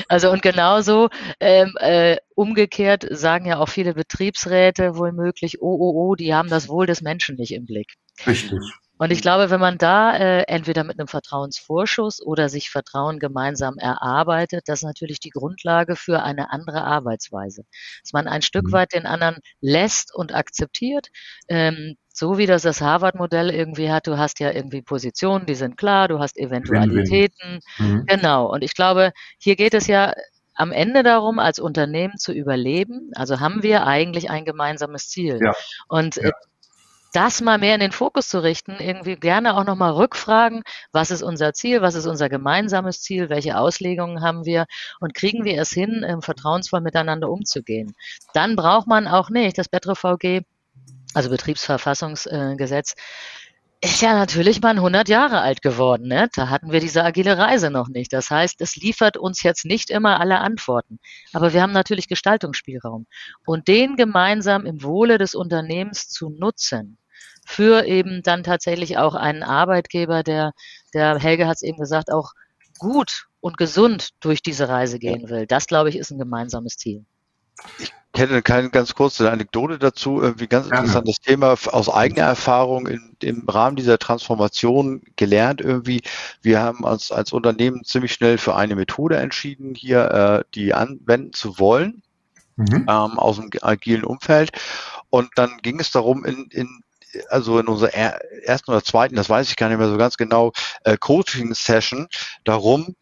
Also und genauso ähm, äh, umgekehrt sagen ja auch viele Betriebsräte wohl möglich, oh, oh, oh, die haben das Wohl des Menschen nicht im Blick. Richtig. Und ich glaube, wenn man da äh, entweder mit einem Vertrauensvorschuss oder sich Vertrauen gemeinsam erarbeitet, das ist natürlich die Grundlage für eine andere Arbeitsweise. Dass man ein Stück mhm. weit den anderen lässt und akzeptiert. Ähm, so wie das das Harvard-Modell irgendwie hat, du hast ja irgendwie Positionen, die sind klar, du hast Eventualitäten. Mhm. Genau. Und ich glaube, hier geht es ja am Ende darum, als Unternehmen zu überleben. Also haben wir eigentlich ein gemeinsames Ziel. Ja. Und ja das mal mehr in den Fokus zu richten, irgendwie gerne auch nochmal rückfragen, was ist unser Ziel, was ist unser gemeinsames Ziel, welche Auslegungen haben wir und kriegen wir es hin, vertrauensvoll miteinander umzugehen. Dann braucht man auch nicht das BetreVG, also Betriebsverfassungsgesetz, ist ja natürlich mal 100 Jahre alt geworden. Ne? Da hatten wir diese agile Reise noch nicht. Das heißt, es liefert uns jetzt nicht immer alle Antworten. Aber wir haben natürlich Gestaltungsspielraum. Und den gemeinsam im Wohle des Unternehmens zu nutzen, für eben dann tatsächlich auch einen Arbeitgeber, der, der Helge hat es eben gesagt, auch gut und gesund durch diese Reise gehen will. Das, glaube ich, ist ein gemeinsames Ziel. Ich kenne keine ganz kurze Anekdote dazu, irgendwie ganz interessantes ja. Thema aus eigener Erfahrung in, im Rahmen dieser Transformation gelernt irgendwie. Wir haben uns als Unternehmen ziemlich schnell für eine Methode entschieden, hier äh, die anwenden zu wollen mhm. ähm, aus dem agilen Umfeld. Und dann ging es darum, in, in also in unserer ersten oder zweiten, das weiß ich gar nicht mehr so ganz genau, äh, Coaching-Session darum,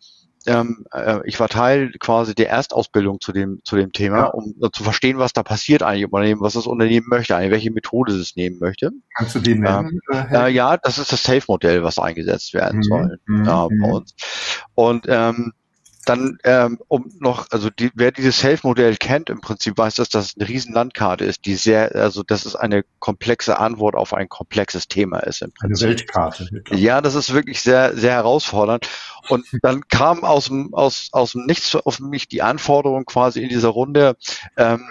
ähm, äh, ich war Teil quasi der Erstausbildung zu dem, zu dem Thema, ja. um zu verstehen, was da passiert eigentlich im Unternehmen, was das Unternehmen möchte, eigentlich, welche Methode es nehmen möchte. Kannst du die nennen? Ähm, äh, ja, das ist das Safe-Modell, was eingesetzt werden mhm. soll mhm. äh, bei uns. Und ähm, dann, ähm, um noch, also die, wer dieses Self-Modell kennt, im Prinzip weiß, dass das eine riesen Landkarte ist, die sehr, also das ist eine komplexe Antwort auf ein komplexes Thema ist im Prinzip. Eine Weltkarte. Ja, das ist wirklich sehr, sehr herausfordernd. Und dann kam aus dem, aus, aus dem Nichts auf mich die Anforderung quasi in dieser Runde, ähm,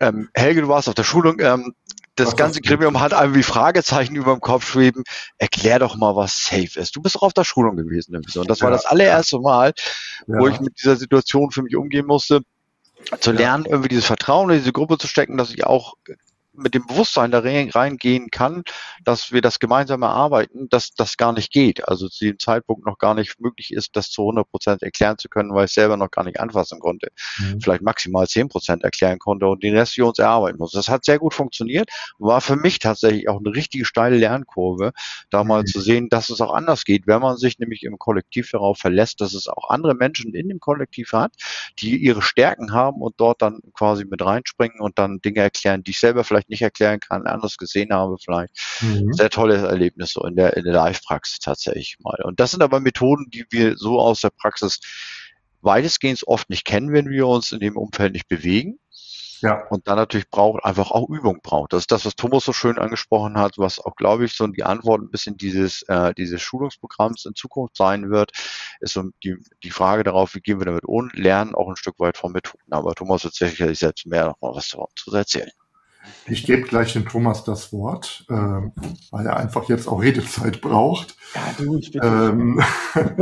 ähm, Helge, du warst auf der Schulung, ähm, das ganze Gremium hat irgendwie Fragezeichen über dem Kopf schweben. Erklär doch mal, was safe ist. Du bist doch auf der Schulung gewesen. Und das war das allererste Mal, wo ich mit dieser Situation für mich umgehen musste, zu lernen, irgendwie dieses Vertrauen in diese Gruppe zu stecken, dass ich auch mit dem Bewusstsein da reingehen kann, dass wir das gemeinsam erarbeiten, dass das gar nicht geht. Also zu dem Zeitpunkt noch gar nicht möglich ist, das zu 100 Prozent erklären zu können, weil ich selber noch gar nicht anfassen konnte. Mhm. Vielleicht maximal 10 Prozent erklären konnte und den Rest für uns erarbeiten muss. Das hat sehr gut funktioniert, war für mich tatsächlich auch eine richtige steile Lernkurve, da mal mhm. zu sehen, dass es auch anders geht, wenn man sich nämlich im Kollektiv darauf verlässt, dass es auch andere Menschen in dem Kollektiv hat, die ihre Stärken haben und dort dann quasi mit reinspringen und dann Dinge erklären, die ich selber vielleicht nicht erklären kann, anders gesehen habe vielleicht. Mhm. Sehr tolles Erlebnis so in der, in der Live-Praxis tatsächlich mal. Und das sind aber Methoden, die wir so aus der Praxis weitestgehend oft nicht kennen, wenn wir uns in dem Umfeld nicht bewegen. Ja. Und dann natürlich braucht einfach auch Übung braucht. Das ist das, was Thomas so schön angesprochen hat, was auch, glaube ich, so die Antwort ein bisschen dieses, äh, dieses Schulungsprogramms in Zukunft sein wird, ist so die, die Frage darauf, wie gehen wir damit um, lernen auch ein Stück weit von Methoden. Aber Thomas wird sicherlich selbst mehr noch mal was zu erzählen. Ich gebe gleich dem Thomas das Wort, äh, weil er einfach jetzt auch Redezeit braucht. Ja, du, ich bin ähm,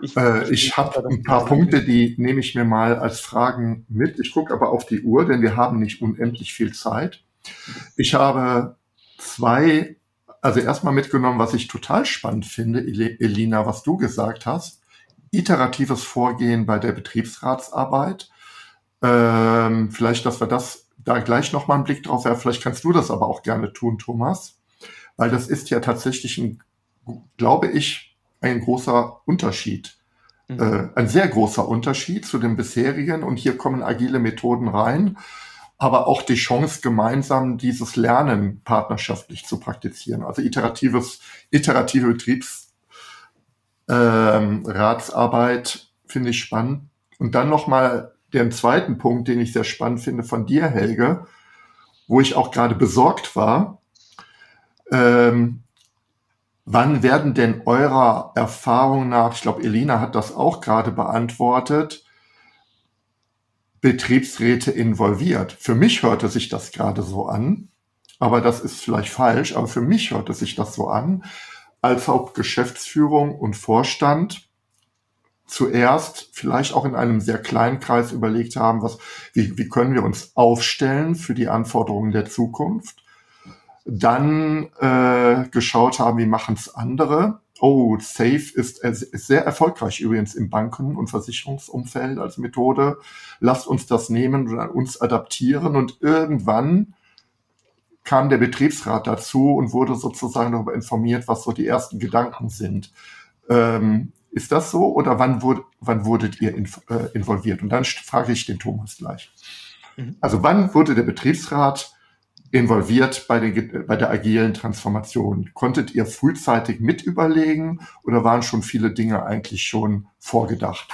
Ich, äh, ich habe ein paar Punkte, die nehme ich mir mal als Fragen mit. Ich gucke aber auf die Uhr, denn wir haben nicht unendlich viel Zeit. Ich habe zwei, also erstmal mitgenommen, was ich total spannend finde, Elina, was du gesagt hast. Iteratives Vorgehen bei der Betriebsratsarbeit. Ähm, vielleicht, dass wir das da gleich nochmal einen Blick drauf werfen. Vielleicht kannst du das aber auch gerne tun, Thomas. Weil das ist ja tatsächlich ein, glaube ich, ein großer Unterschied. Mhm. Äh, ein sehr großer Unterschied zu den bisherigen. Und hier kommen agile Methoden rein, aber auch die Chance, gemeinsam dieses Lernen partnerschaftlich zu praktizieren. Also iteratives, iterative Betriebsratsarbeit ähm, finde ich spannend. Und dann nochmal den zweiten Punkt, den ich sehr spannend finde von dir, Helge, wo ich auch gerade besorgt war. Ähm, Wann werden denn eurer Erfahrung nach, ich glaube, Elina hat das auch gerade beantwortet, Betriebsräte involviert? Für mich hörte sich das gerade so an, aber das ist vielleicht falsch, aber für mich hörte sich das so an, als ob Geschäftsführung und Vorstand zuerst vielleicht auch in einem sehr kleinen Kreis überlegt haben, was, wie, wie können wir uns aufstellen für die Anforderungen der Zukunft dann äh, geschaut haben, wie machen es andere. Oh, Safe ist, ist sehr erfolgreich übrigens im Banken- und Versicherungsumfeld als Methode. Lasst uns das nehmen und uns adaptieren. Und irgendwann kam der Betriebsrat dazu und wurde sozusagen darüber informiert, was so die ersten Gedanken sind. Ähm, ist das so oder wann, wurde, wann wurdet ihr in, äh, involviert? Und dann frage ich den Thomas gleich. Mhm. Also wann wurde der Betriebsrat involviert bei, den, bei der agilen Transformation? Konntet ihr frühzeitig mit überlegen oder waren schon viele Dinge eigentlich schon vorgedacht?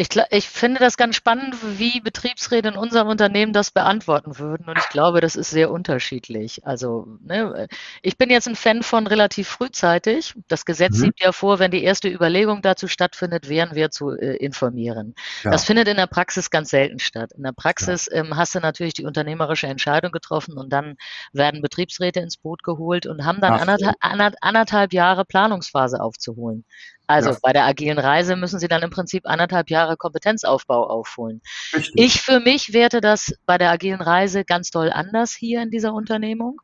Ich, ich, finde das ganz spannend, wie Betriebsräte in unserem Unternehmen das beantworten würden. Und ich glaube, das ist sehr unterschiedlich. Also, ne, ich bin jetzt ein Fan von relativ frühzeitig. Das Gesetz mhm. sieht ja vor, wenn die erste Überlegung dazu stattfindet, wären wir zu äh, informieren. Ja. Das findet in der Praxis ganz selten statt. In der Praxis ja. ähm, hast du natürlich die unternehmerische Entscheidung getroffen und dann werden Betriebsräte ins Boot geholt und haben dann anderthalb, anderthalb Jahre Planungsphase aufzuholen. Also ja. bei der agilen Reise müssen Sie dann im Prinzip anderthalb Jahre Kompetenzaufbau aufholen. Richtig. Ich für mich werte das bei der agilen Reise ganz doll anders hier in dieser Unternehmung.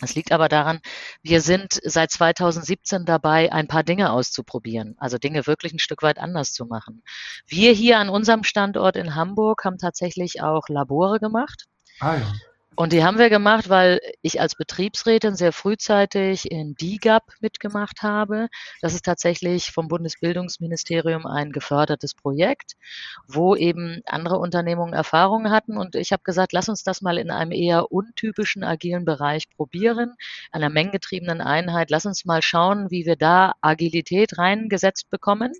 Es liegt aber daran, wir sind seit 2017 dabei, ein paar Dinge auszuprobieren, also Dinge wirklich ein Stück weit anders zu machen. Wir hier an unserem Standort in Hamburg haben tatsächlich auch Labore gemacht. Ah, ja. Und die haben wir gemacht, weil ich als Betriebsrätin sehr frühzeitig in DIGAP mitgemacht habe. Das ist tatsächlich vom Bundesbildungsministerium ein gefördertes Projekt, wo eben andere Unternehmungen Erfahrungen hatten. Und ich habe gesagt, lass uns das mal in einem eher untypischen agilen Bereich probieren, einer mengengetriebenen Einheit. Lass uns mal schauen, wie wir da Agilität reingesetzt bekommen.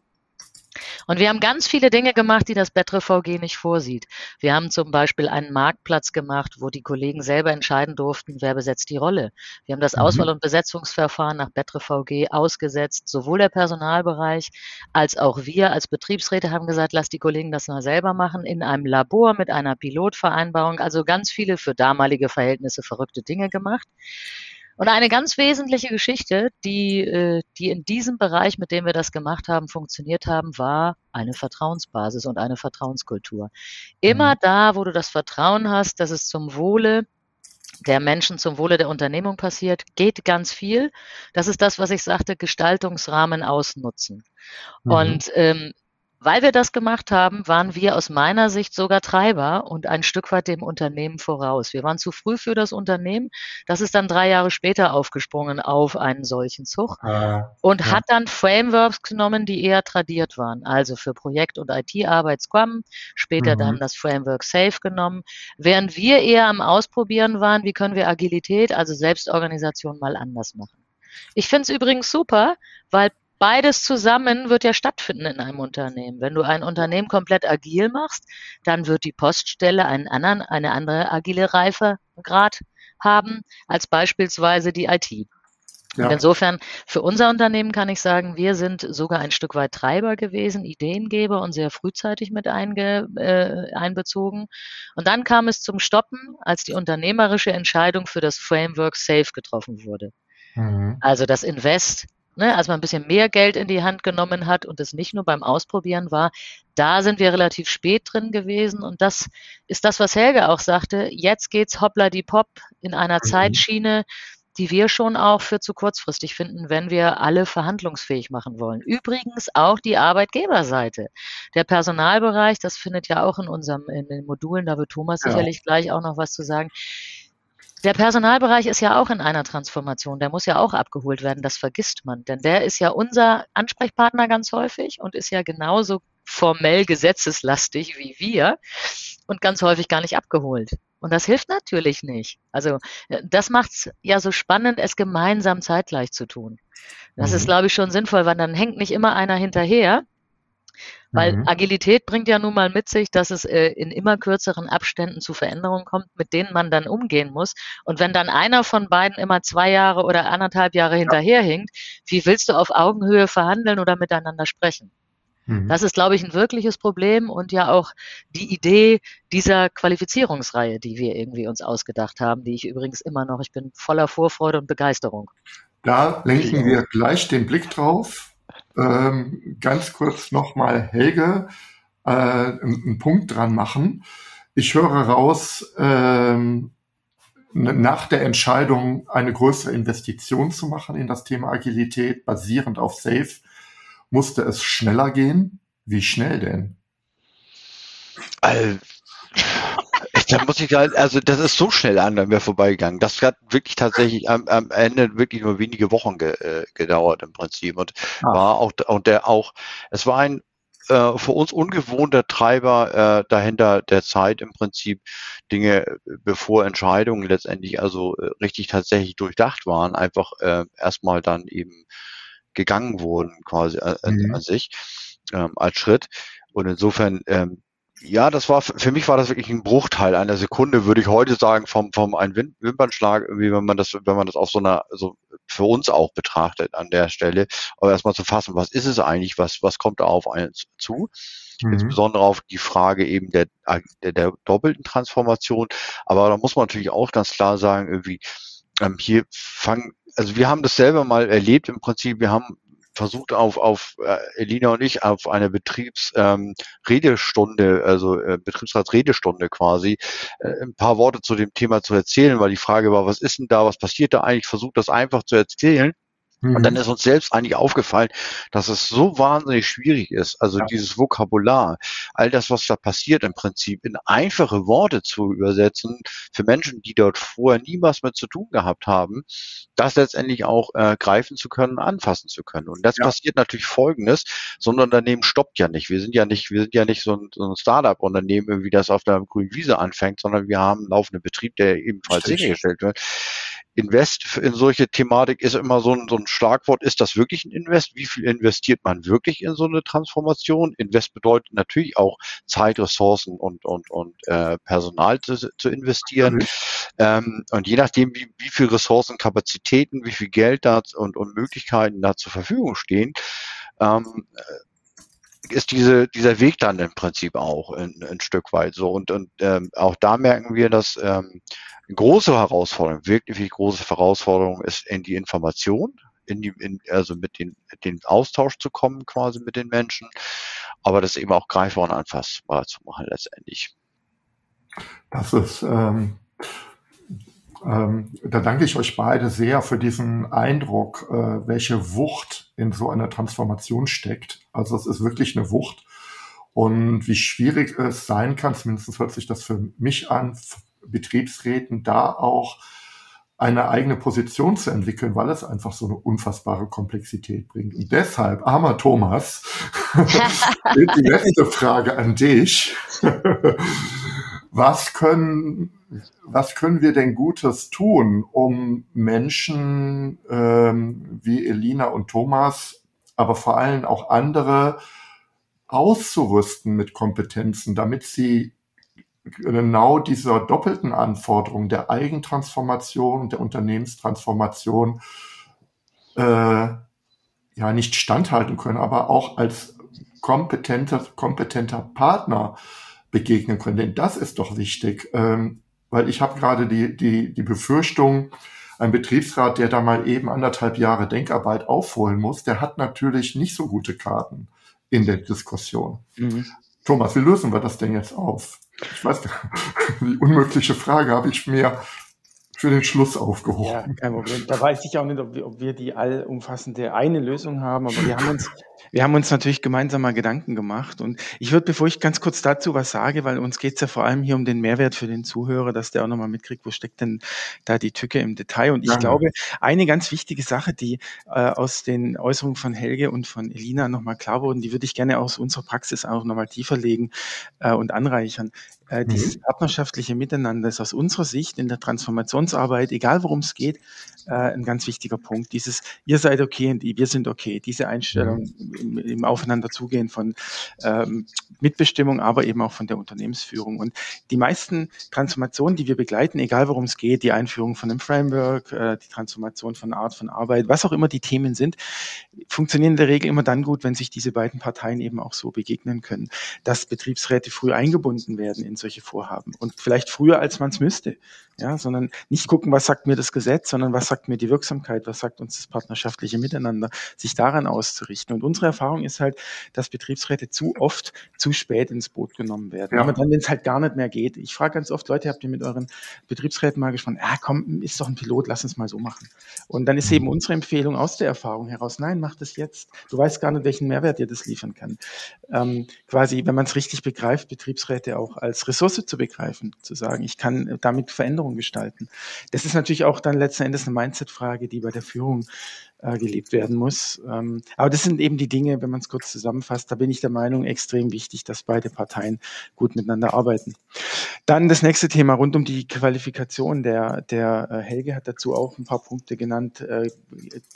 Und wir haben ganz viele Dinge gemacht, die das BetreVG nicht vorsieht. Wir haben zum Beispiel einen Marktplatz gemacht, wo die Kollegen selber entscheiden durften, wer besetzt die Rolle. Wir haben das mhm. Auswahl- und Besetzungsverfahren nach BetreVG ausgesetzt. Sowohl der Personalbereich als auch wir als Betriebsräte haben gesagt, lass die Kollegen das mal selber machen in einem Labor mit einer Pilotvereinbarung. Also ganz viele für damalige Verhältnisse verrückte Dinge gemacht. Und eine ganz wesentliche Geschichte, die, äh, die in diesem Bereich, mit dem wir das gemacht haben, funktioniert haben, war eine Vertrauensbasis und eine Vertrauenskultur. Immer mhm. da, wo du das Vertrauen hast, dass es zum Wohle der Menschen zum Wohle der Unternehmung passiert, geht ganz viel. Das ist das, was ich sagte, Gestaltungsrahmen ausnutzen. Mhm. Und ähm, weil wir das gemacht haben, waren wir aus meiner Sicht sogar Treiber und ein Stück weit dem Unternehmen voraus. Wir waren zu früh für das Unternehmen. Das ist dann drei Jahre später aufgesprungen auf einen solchen Zug ah, und ja. hat dann Frameworks genommen, die eher tradiert waren. Also für Projekt- und IT-Arbeit Scrum, später mhm. dann das Framework Safe genommen. Während wir eher am Ausprobieren waren, wie können wir Agilität, also Selbstorganisation mal anders machen. Ich finde es übrigens super, weil beides zusammen wird ja stattfinden in einem Unternehmen. Wenn du ein Unternehmen komplett agil machst, dann wird die Poststelle einen anderen, eine andere agile Reifegrad haben als beispielsweise die IT. Ja. Insofern, für unser Unternehmen kann ich sagen, wir sind sogar ein Stück weit Treiber gewesen, Ideengeber und sehr frühzeitig mit einge, äh, einbezogen. Und dann kam es zum Stoppen, als die unternehmerische Entscheidung für das Framework SAFE getroffen wurde. Mhm. Also das Invest ne, als man ein bisschen mehr Geld in die Hand genommen hat und es nicht nur beim Ausprobieren war, da sind wir relativ spät drin gewesen. Und das ist das, was Helge auch sagte. Jetzt geht's hoppla die Pop in einer mhm. Zeitschiene, die wir schon auch für zu kurzfristig finden, wenn wir alle verhandlungsfähig machen wollen. Übrigens auch die Arbeitgeberseite. Der Personalbereich, das findet ja auch in unserem, in den Modulen, da wird Thomas ja. sicherlich gleich auch noch was zu sagen. Der Personalbereich ist ja auch in einer Transformation. Der muss ja auch abgeholt werden. Das vergisst man. Denn der ist ja unser Ansprechpartner ganz häufig und ist ja genauso formell gesetzeslastig wie wir und ganz häufig gar nicht abgeholt. Und das hilft natürlich nicht. Also äh, das macht es ja so spannend, es gemeinsam zeitgleich zu tun. Das mhm. ist, glaube ich, schon sinnvoll, weil dann hängt nicht immer einer hinterher, weil mhm. Agilität bringt ja nun mal mit sich, dass es äh, in immer kürzeren Abständen zu Veränderungen kommt, mit denen man dann umgehen muss. Und wenn dann einer von beiden immer zwei Jahre oder anderthalb Jahre ja. hinterherhinkt, wie willst du auf Augenhöhe verhandeln oder miteinander sprechen? Mhm. Das ist, glaube ich, ein wirkliches Problem und ja auch die Idee dieser Qualifizierungsreihe, die wir irgendwie uns ausgedacht haben, die ich übrigens immer noch, ich bin voller Vorfreude und Begeisterung. Da lenken wir gleich den Blick drauf. Ähm, ganz kurz nochmal Helge äh, einen Punkt dran machen. Ich höre raus, ähm, nach der Entscheidung, eine größere Investition zu machen in das Thema Agilität, basierend auf Safe, musste es schneller gehen. Wie schnell denn? Also, da muss ich sagen, also das ist so schnell an mir vorbeigegangen. Das hat wirklich tatsächlich am, am Ende wirklich nur wenige Wochen ge, äh, gedauert im Prinzip und ah. war auch und der auch. Es war ein äh, für uns ungewohnter Treiber äh, dahinter der Zeit im Prinzip Dinge, bevor Entscheidungen letztendlich also äh, richtig tatsächlich durchdacht waren, einfach äh, erstmal dann eben gegangen wurden quasi äh, mhm. an sich ähm, als Schritt. Und insofern ähm, ja, das war für mich war das wirklich ein Bruchteil einer Sekunde, würde ich heute sagen, vom vom ein Wimpernschlag, irgendwie, wenn man das, wenn man das auf so einer, so für uns auch betrachtet an der Stelle, aber erstmal zu fassen, was ist es eigentlich, was was kommt da auf einen zu? Mhm. Insbesondere auf die Frage eben der, der, der doppelten Transformation. Aber da muss man natürlich auch ganz klar sagen, irgendwie, ähm, hier fangen, also wir haben das selber mal erlebt im Prinzip, wir haben versucht auf, auf äh, Elina und ich auf eine Betriebsredestunde, ähm, also äh, Betriebsratsredestunde quasi, äh, ein paar Worte zu dem Thema zu erzählen, weil die Frage war, was ist denn da, was passiert da eigentlich? Versucht das einfach zu erzählen. Und dann mhm. ist uns selbst eigentlich aufgefallen, dass es so wahnsinnig schwierig ist, also ja. dieses Vokabular, all das, was da passiert im Prinzip, in einfache Worte zu übersetzen für Menschen, die dort vorher nie was mit zu tun gehabt haben, das letztendlich auch äh, greifen zu können, anfassen zu können. Und das ja. passiert natürlich Folgendes, so ein Unternehmen stoppt ja nicht. Wir sind ja nicht, wir sind ja nicht so ein, so ein Startup-Unternehmen, wie das auf der grünen Wiese anfängt, sondern wir haben einen laufenden Betrieb, der ebenfalls sichergestellt wird. Invest in solche Thematik ist immer so ein, so ein Schlagwort. Ist das wirklich ein Invest? Wie viel investiert man wirklich in so eine Transformation? Invest bedeutet natürlich auch Zeit, Ressourcen und, und, und äh, Personal zu, zu investieren. Mhm. Ähm, und je nachdem, wie, wie viel Ressourcen, Kapazitäten, wie viel Geld da und, und Möglichkeiten da zur Verfügung stehen, ähm, ist diese, dieser Weg dann im Prinzip auch ein, ein Stück weit so. Und, und ähm, auch da merken wir, dass ähm, eine große Herausforderung, wirklich große Herausforderung ist in die Information, in die, in, also mit den, den Austausch zu kommen quasi mit den Menschen, aber das eben auch greifbar und anfassbar zu machen letztendlich. Das ist ähm, Ähm, da danke ich euch beide sehr für diesen Eindruck, äh, welche Wucht in so einer Transformation steckt. Also es ist wirklich eine Wucht. Und wie schwierig es sein kann, zumindest hört sich das für mich an, Betriebsräten da auch eine eigene Position zu entwickeln, weil es einfach so eine unfassbare Komplexität bringt. Und deshalb, armer Thomas, die letzte Frage an dich. was können, was können wir denn Gutes tun, um Menschen ähm, wie Elina und Thomas, aber vor allem auch andere auszurüsten mit Kompetenzen, damit sie genau dieser doppelten Anforderung der Eigentransformation und der Unternehmenstransformation äh, ja nicht standhalten können, aber auch als kompetenter, kompetenter Partner begegnen können. Denn das ist doch wichtig, ähm, weil ich habe gerade die, die, die Befürchtung, ein Betriebsrat, der da mal eben anderthalb Jahre Denkarbeit aufholen muss, der hat natürlich nicht so gute Karten in der Diskussion. Mhm. Thomas, wie lösen wir das denn jetzt auf? Ich weiß, die unmögliche Frage habe ich mir für den Schluss aufgehoben. Ja, kein Problem. Da weiß ich auch nicht, ob wir, ob wir die allumfassende eine Lösung haben, aber wir haben uns wir haben uns natürlich gemeinsam mal Gedanken gemacht. Und ich würde, bevor ich ganz kurz dazu was sage, weil uns geht es ja vor allem hier um den Mehrwert für den Zuhörer, dass der auch nochmal mitkriegt, wo steckt denn da die Tücke im Detail. Und ich ja. glaube, eine ganz wichtige Sache, die äh, aus den Äußerungen von Helge und von Elina nochmal klar wurden, die würde ich gerne aus unserer Praxis auch nochmal tiefer legen äh, und anreichern. Äh, mhm. Dieses partnerschaftliche Miteinander ist aus unserer Sicht in der Transformationsarbeit, egal worum es geht, äh, ein ganz wichtiger Punkt. Dieses ihr seid okay und wir sind okay, diese Einstellung mhm. im, im Aufeinanderzugehen von ähm, Mitbestimmung, aber eben auch von der Unternehmensführung. Und die meisten Transformationen, die wir begleiten, egal worum es geht, die Einführung von einem Framework, äh, die Transformation von Art von Arbeit, was auch immer die Themen sind, funktionieren in der Regel immer dann gut, wenn sich diese beiden Parteien eben auch so begegnen können, dass Betriebsräte früh eingebunden werden in solche Vorhaben und vielleicht früher, als man es müsste ja, sondern nicht gucken, was sagt mir das Gesetz, sondern was sagt mir die Wirksamkeit, was sagt uns das partnerschaftliche Miteinander, sich daran auszurichten. Und unsere Erfahrung ist halt, dass Betriebsräte zu oft zu spät ins Boot genommen werden. Ja. Aber dann, wenn es halt gar nicht mehr geht. Ich frage ganz oft, Leute, habt ihr mit euren Betriebsräten mal gesprochen, ja komm, ist doch ein Pilot, lass uns mal so machen. Und dann ist eben unsere Empfehlung aus der Erfahrung heraus, nein, mach das jetzt. Du weißt gar nicht, welchen Mehrwert dir das liefern kann. Ähm, quasi, wenn man es richtig begreift, Betriebsräte auch als Ressource zu begreifen, zu sagen, ich kann damit Veränderungen Veränderung gestalten. Das ist natürlich auch dann letzten Endes eine Mindset-Frage, die bei der Führung äh, gelebt werden muss. Ähm, aber das sind eben die Dinge, wenn man es kurz zusammenfasst, da bin ich der Meinung, extrem wichtig, dass beide Parteien gut miteinander arbeiten. Dann das nächste Thema rund um die Qualifikation. Der, der äh, Helge hat dazu auch ein paar Punkte genannt, äh,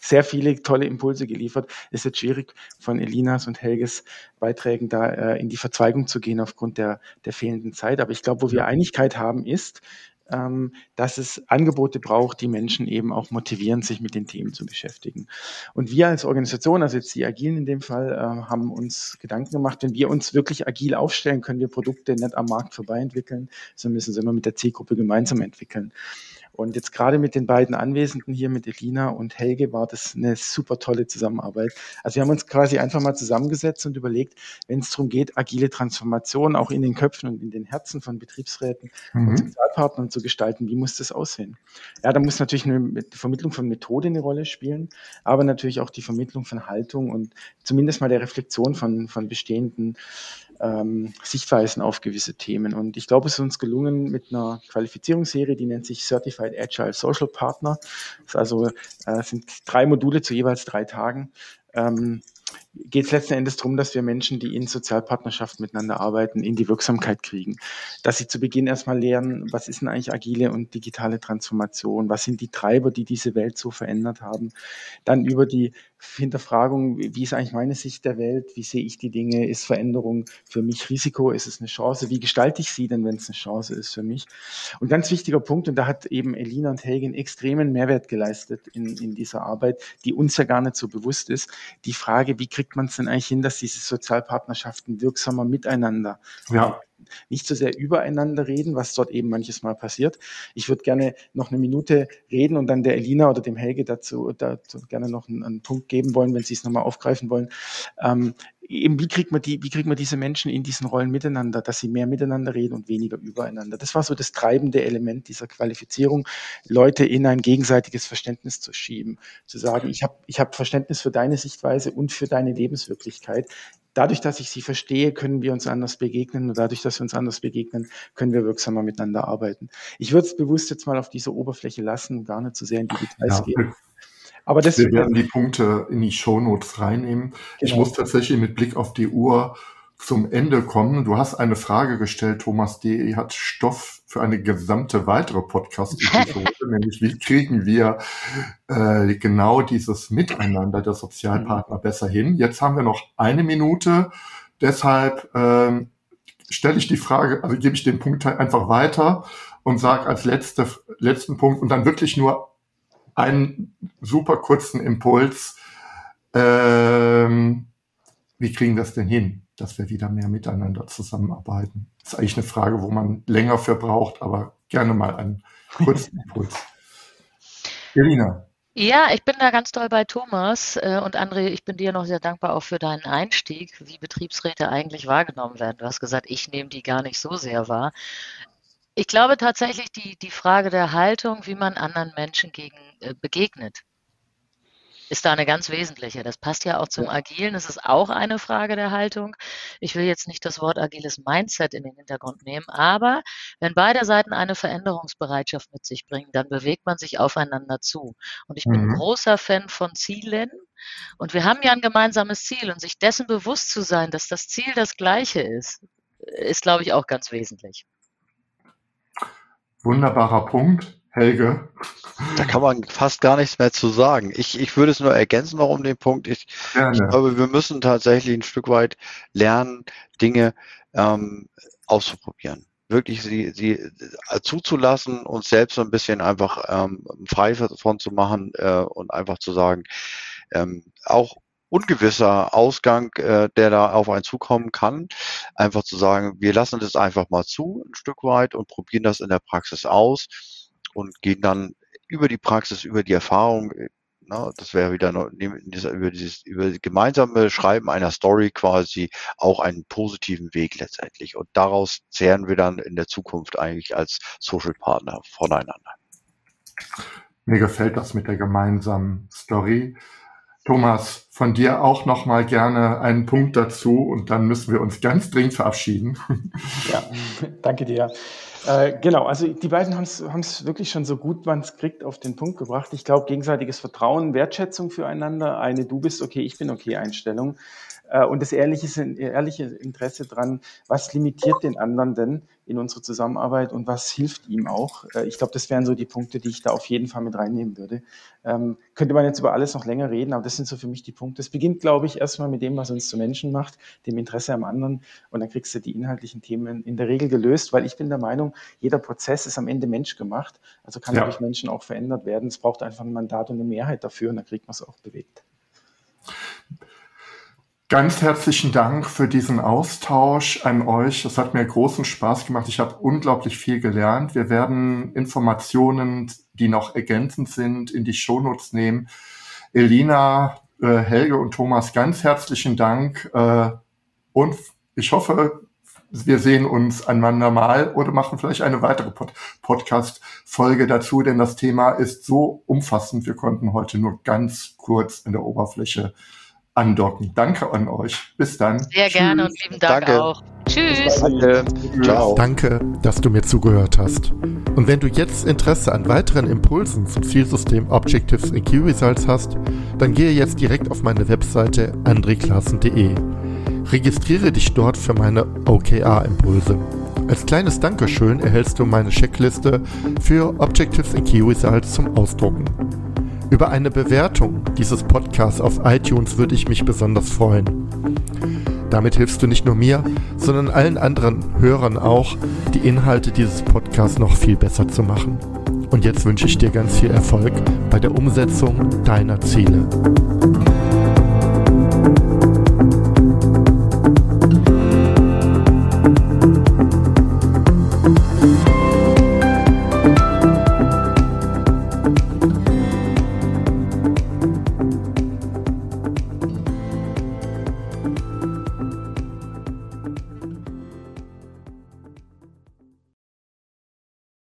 sehr viele tolle Impulse geliefert. Es wird schwierig, von Elinas und Helges Beiträgen da äh, in die Verzweigung zu gehen aufgrund der, der fehlenden Zeit. Aber ich glaube, wo wir Einigkeit haben, ist, dass es Angebote braucht, die Menschen eben auch motivieren, sich mit den Themen zu beschäftigen. Und wir als Organisation, also jetzt die Agilen in dem Fall, äh, haben uns Gedanken gemacht, wenn wir uns wirklich agil aufstellen, können wir Produkte nicht am Markt vorbei entwickeln, sondern müssen sie immer mit der Zielgruppe gemeinsam entwickeln. Und jetzt gerade mit den beiden Anwesenden hier, mit Elina und Helge, war das eine super tolle Zusammenarbeit. Also wir haben uns quasi einfach mal zusammengesetzt und überlegt, wenn es darum geht, agile Transformation auch in den Köpfen und in den Herzen von Betriebsräten mhm. und Sozialpartnern zu gestalten, wie muss das aussehen? Ja, da muss natürlich eine Vermittlung von Methode eine Rolle spielen, aber natürlich auch die Vermittlung von Haltung und zumindest mal der Reflexion von, von bestehenden ähm, Sichtweisen auf gewisse Themen. Und ich glaube, es ist uns gelungen mit einer Qualifizierungsserie, die nennt sich Certified Agile Social Partner. Das also äh, sind drei Module zu jeweils drei Tagen. Ähm, geht es letzten Endes darum, dass wir Menschen, die in Sozialpartnerschaften miteinander arbeiten, in die Wirksamkeit kriegen. Dass sie zu Beginn erstmal lernen, was ist denn eigentlich agile und digitale Transformation? Was sind die Treiber, die diese Welt so verändert haben? Dann über die Hinterfragung, wie ist eigentlich meine Sicht der Welt? Wie sehe ich die Dinge? Ist Veränderung für mich Risiko? Ist es eine Chance? Wie gestalte ich sie denn, wenn es eine Chance ist für mich? Und ganz wichtiger Punkt, und da hat eben Elina und Helge einen extremen Mehrwert geleistet in, in dieser Arbeit, die uns ja gar nicht so bewusst ist, die Frage, wie kriegt man es denn eigentlich hin, dass diese Sozialpartnerschaften wirksamer miteinander ja nicht so sehr übereinander reden, was dort eben manches Mal passiert. Ich würde gerne noch eine Minute reden und dann der Elina oder dem Helge dazu, dazu gerne noch einen, einen Punkt geben wollen, wenn Sie es nochmal aufgreifen wollen. Ähm, eben, wie kriegt man die, wie kriegt man diese Menschen in diesen Rollen miteinander, dass sie mehr miteinander reden und weniger übereinander? Das war so das treibende Element dieser Qualifizierung, Leute in ein gegenseitiges Verständnis zu schieben, zu sagen, ich habe ich hab Verständnis für deine Sichtweise und für deine Lebenswirklichkeit. Dadurch, dass ich sie verstehe, können wir uns anders begegnen und dadurch, dass wir uns anders begegnen, können wir wirksamer miteinander arbeiten. Ich würde es bewusst jetzt mal auf dieser Oberfläche lassen, gar nicht zu so sehr in die Details ja, gehen. Aber das, wir werden die Punkte in die Shownotes reinnehmen. Genau. Ich muss tatsächlich mit Blick auf die Uhr zum Ende kommen. Du hast eine Frage gestellt, Thomas, die hat Stoff für eine gesamte weitere Podcast-Episode, nämlich wie kriegen wir äh, genau dieses Miteinander der Sozialpartner mhm. besser hin. Jetzt haben wir noch eine Minute, deshalb äh, stelle ich die Frage, also gebe ich den Punkt einfach weiter und sage als letzte, letzten Punkt und dann wirklich nur einen super kurzen Impuls. Ähm, wie kriegen wir das denn hin, dass wir wieder mehr miteinander zusammenarbeiten? Das ist eigentlich eine Frage, wo man länger für braucht, aber gerne mal einen kurzen Impuls. Elina. Ja, ich bin da ganz doll bei Thomas äh, und André, ich bin dir noch sehr dankbar auch für deinen Einstieg, wie Betriebsräte eigentlich wahrgenommen werden. Du hast gesagt, ich nehme die gar nicht so sehr wahr. Ich glaube tatsächlich, die, die Frage der Haltung, wie man anderen Menschen gegen, äh, begegnet, ist da eine ganz wesentliche. Das passt ja auch zum Agilen. Es ist auch eine Frage der Haltung. Ich will jetzt nicht das Wort agiles Mindset in den Hintergrund nehmen, aber wenn beide Seiten eine Veränderungsbereitschaft mit sich bringen, dann bewegt man sich aufeinander zu. Und ich bin mhm. großer Fan von Zielen. Und wir haben ja ein gemeinsames Ziel und sich dessen bewusst zu sein, dass das Ziel das gleiche ist, ist, glaube ich, auch ganz wesentlich. Wunderbarer Punkt. Helge. Da kann man fast gar nichts mehr zu sagen. Ich, ich würde es nur ergänzen noch um den Punkt. Ich, ich glaube, wir müssen tatsächlich ein Stück weit lernen, Dinge ähm, auszuprobieren. Wirklich sie, sie äh, zuzulassen, uns selbst so ein bisschen einfach ähm, frei davon zu machen äh, und einfach zu sagen, ähm, auch ungewisser Ausgang, äh, der da auf einen zukommen kann. Einfach zu sagen, wir lassen das einfach mal zu, ein Stück weit und probieren das in der Praxis aus und gehen dann über die Praxis, über die Erfahrung, äh, na, das wäre wieder noch, über dieses über das gemeinsame Schreiben einer Story quasi auch einen positiven Weg letztendlich. Und daraus zehren wir dann in der Zukunft eigentlich als Social Partner voneinander. Mir gefällt das mit der gemeinsamen Story. Thomas, von dir auch noch mal gerne einen Punkt dazu und dann müssen wir uns ganz dringend verabschieden. Ja, danke dir. Äh, genau, also die beiden haben es wirklich schon so gut man es kriegt auf den Punkt gebracht. Ich glaube, gegenseitiges Vertrauen, Wertschätzung füreinander, eine Du bist okay, ich bin okay Einstellung äh, und das ehrliche, ehrliche Interesse dran, was limitiert den anderen denn in unserer Zusammenarbeit und was hilft ihm auch. Äh, ich glaube, das wären so die Punkte, die ich da auf jeden Fall mit reinnehmen würde. Ähm, könnte man jetzt über alles noch länger reden, aber das sind so für mich die Punkte. Es beginnt, glaube ich, erstmal mit dem, was uns zu Menschen macht, dem Interesse am anderen und dann kriegst du die inhaltlichen Themen in der Regel gelöst, weil ich bin der Meinung, jeder Prozess ist am Ende menschgemacht, also kann ja. durch Menschen auch verändert werden. Es braucht einfach ein Mandat und eine Mehrheit dafür und dann kriegt man es auch bewegt. Ganz herzlichen Dank für diesen Austausch an euch. Es hat mir großen Spaß gemacht. Ich habe unglaublich viel gelernt. Wir werden Informationen, die noch ergänzend sind, in die Shownotes nehmen. Elina, äh, Helge und Thomas, ganz herzlichen Dank. Äh, und ich hoffe, wir sehen uns einander mal oder machen vielleicht eine weitere Pod Podcast-Folge dazu, denn das Thema ist so umfassend. Wir konnten heute nur ganz kurz in der Oberfläche andocken. Danke an euch. Bis dann. Sehr Tschüss. gerne und lieben Dank Danke. auch. Tschüss. Danke. Ciao. Danke, dass du mir zugehört hast. Und wenn du jetzt Interesse an weiteren Impulsen zum Zielsystem Objectives in Key Results hast, dann gehe jetzt direkt auf meine Webseite andreklassen.de. Registriere dich dort für meine OKR-Impulse. Als kleines Dankeschön erhältst du meine Checkliste für Objectives in Key Results zum Ausdrucken. Über eine Bewertung dieses Podcasts auf iTunes würde ich mich besonders freuen. Damit hilfst du nicht nur mir, sondern allen anderen Hörern auch, die Inhalte dieses Podcasts noch viel besser zu machen. Und jetzt wünsche ich dir ganz viel Erfolg bei der Umsetzung deiner Ziele.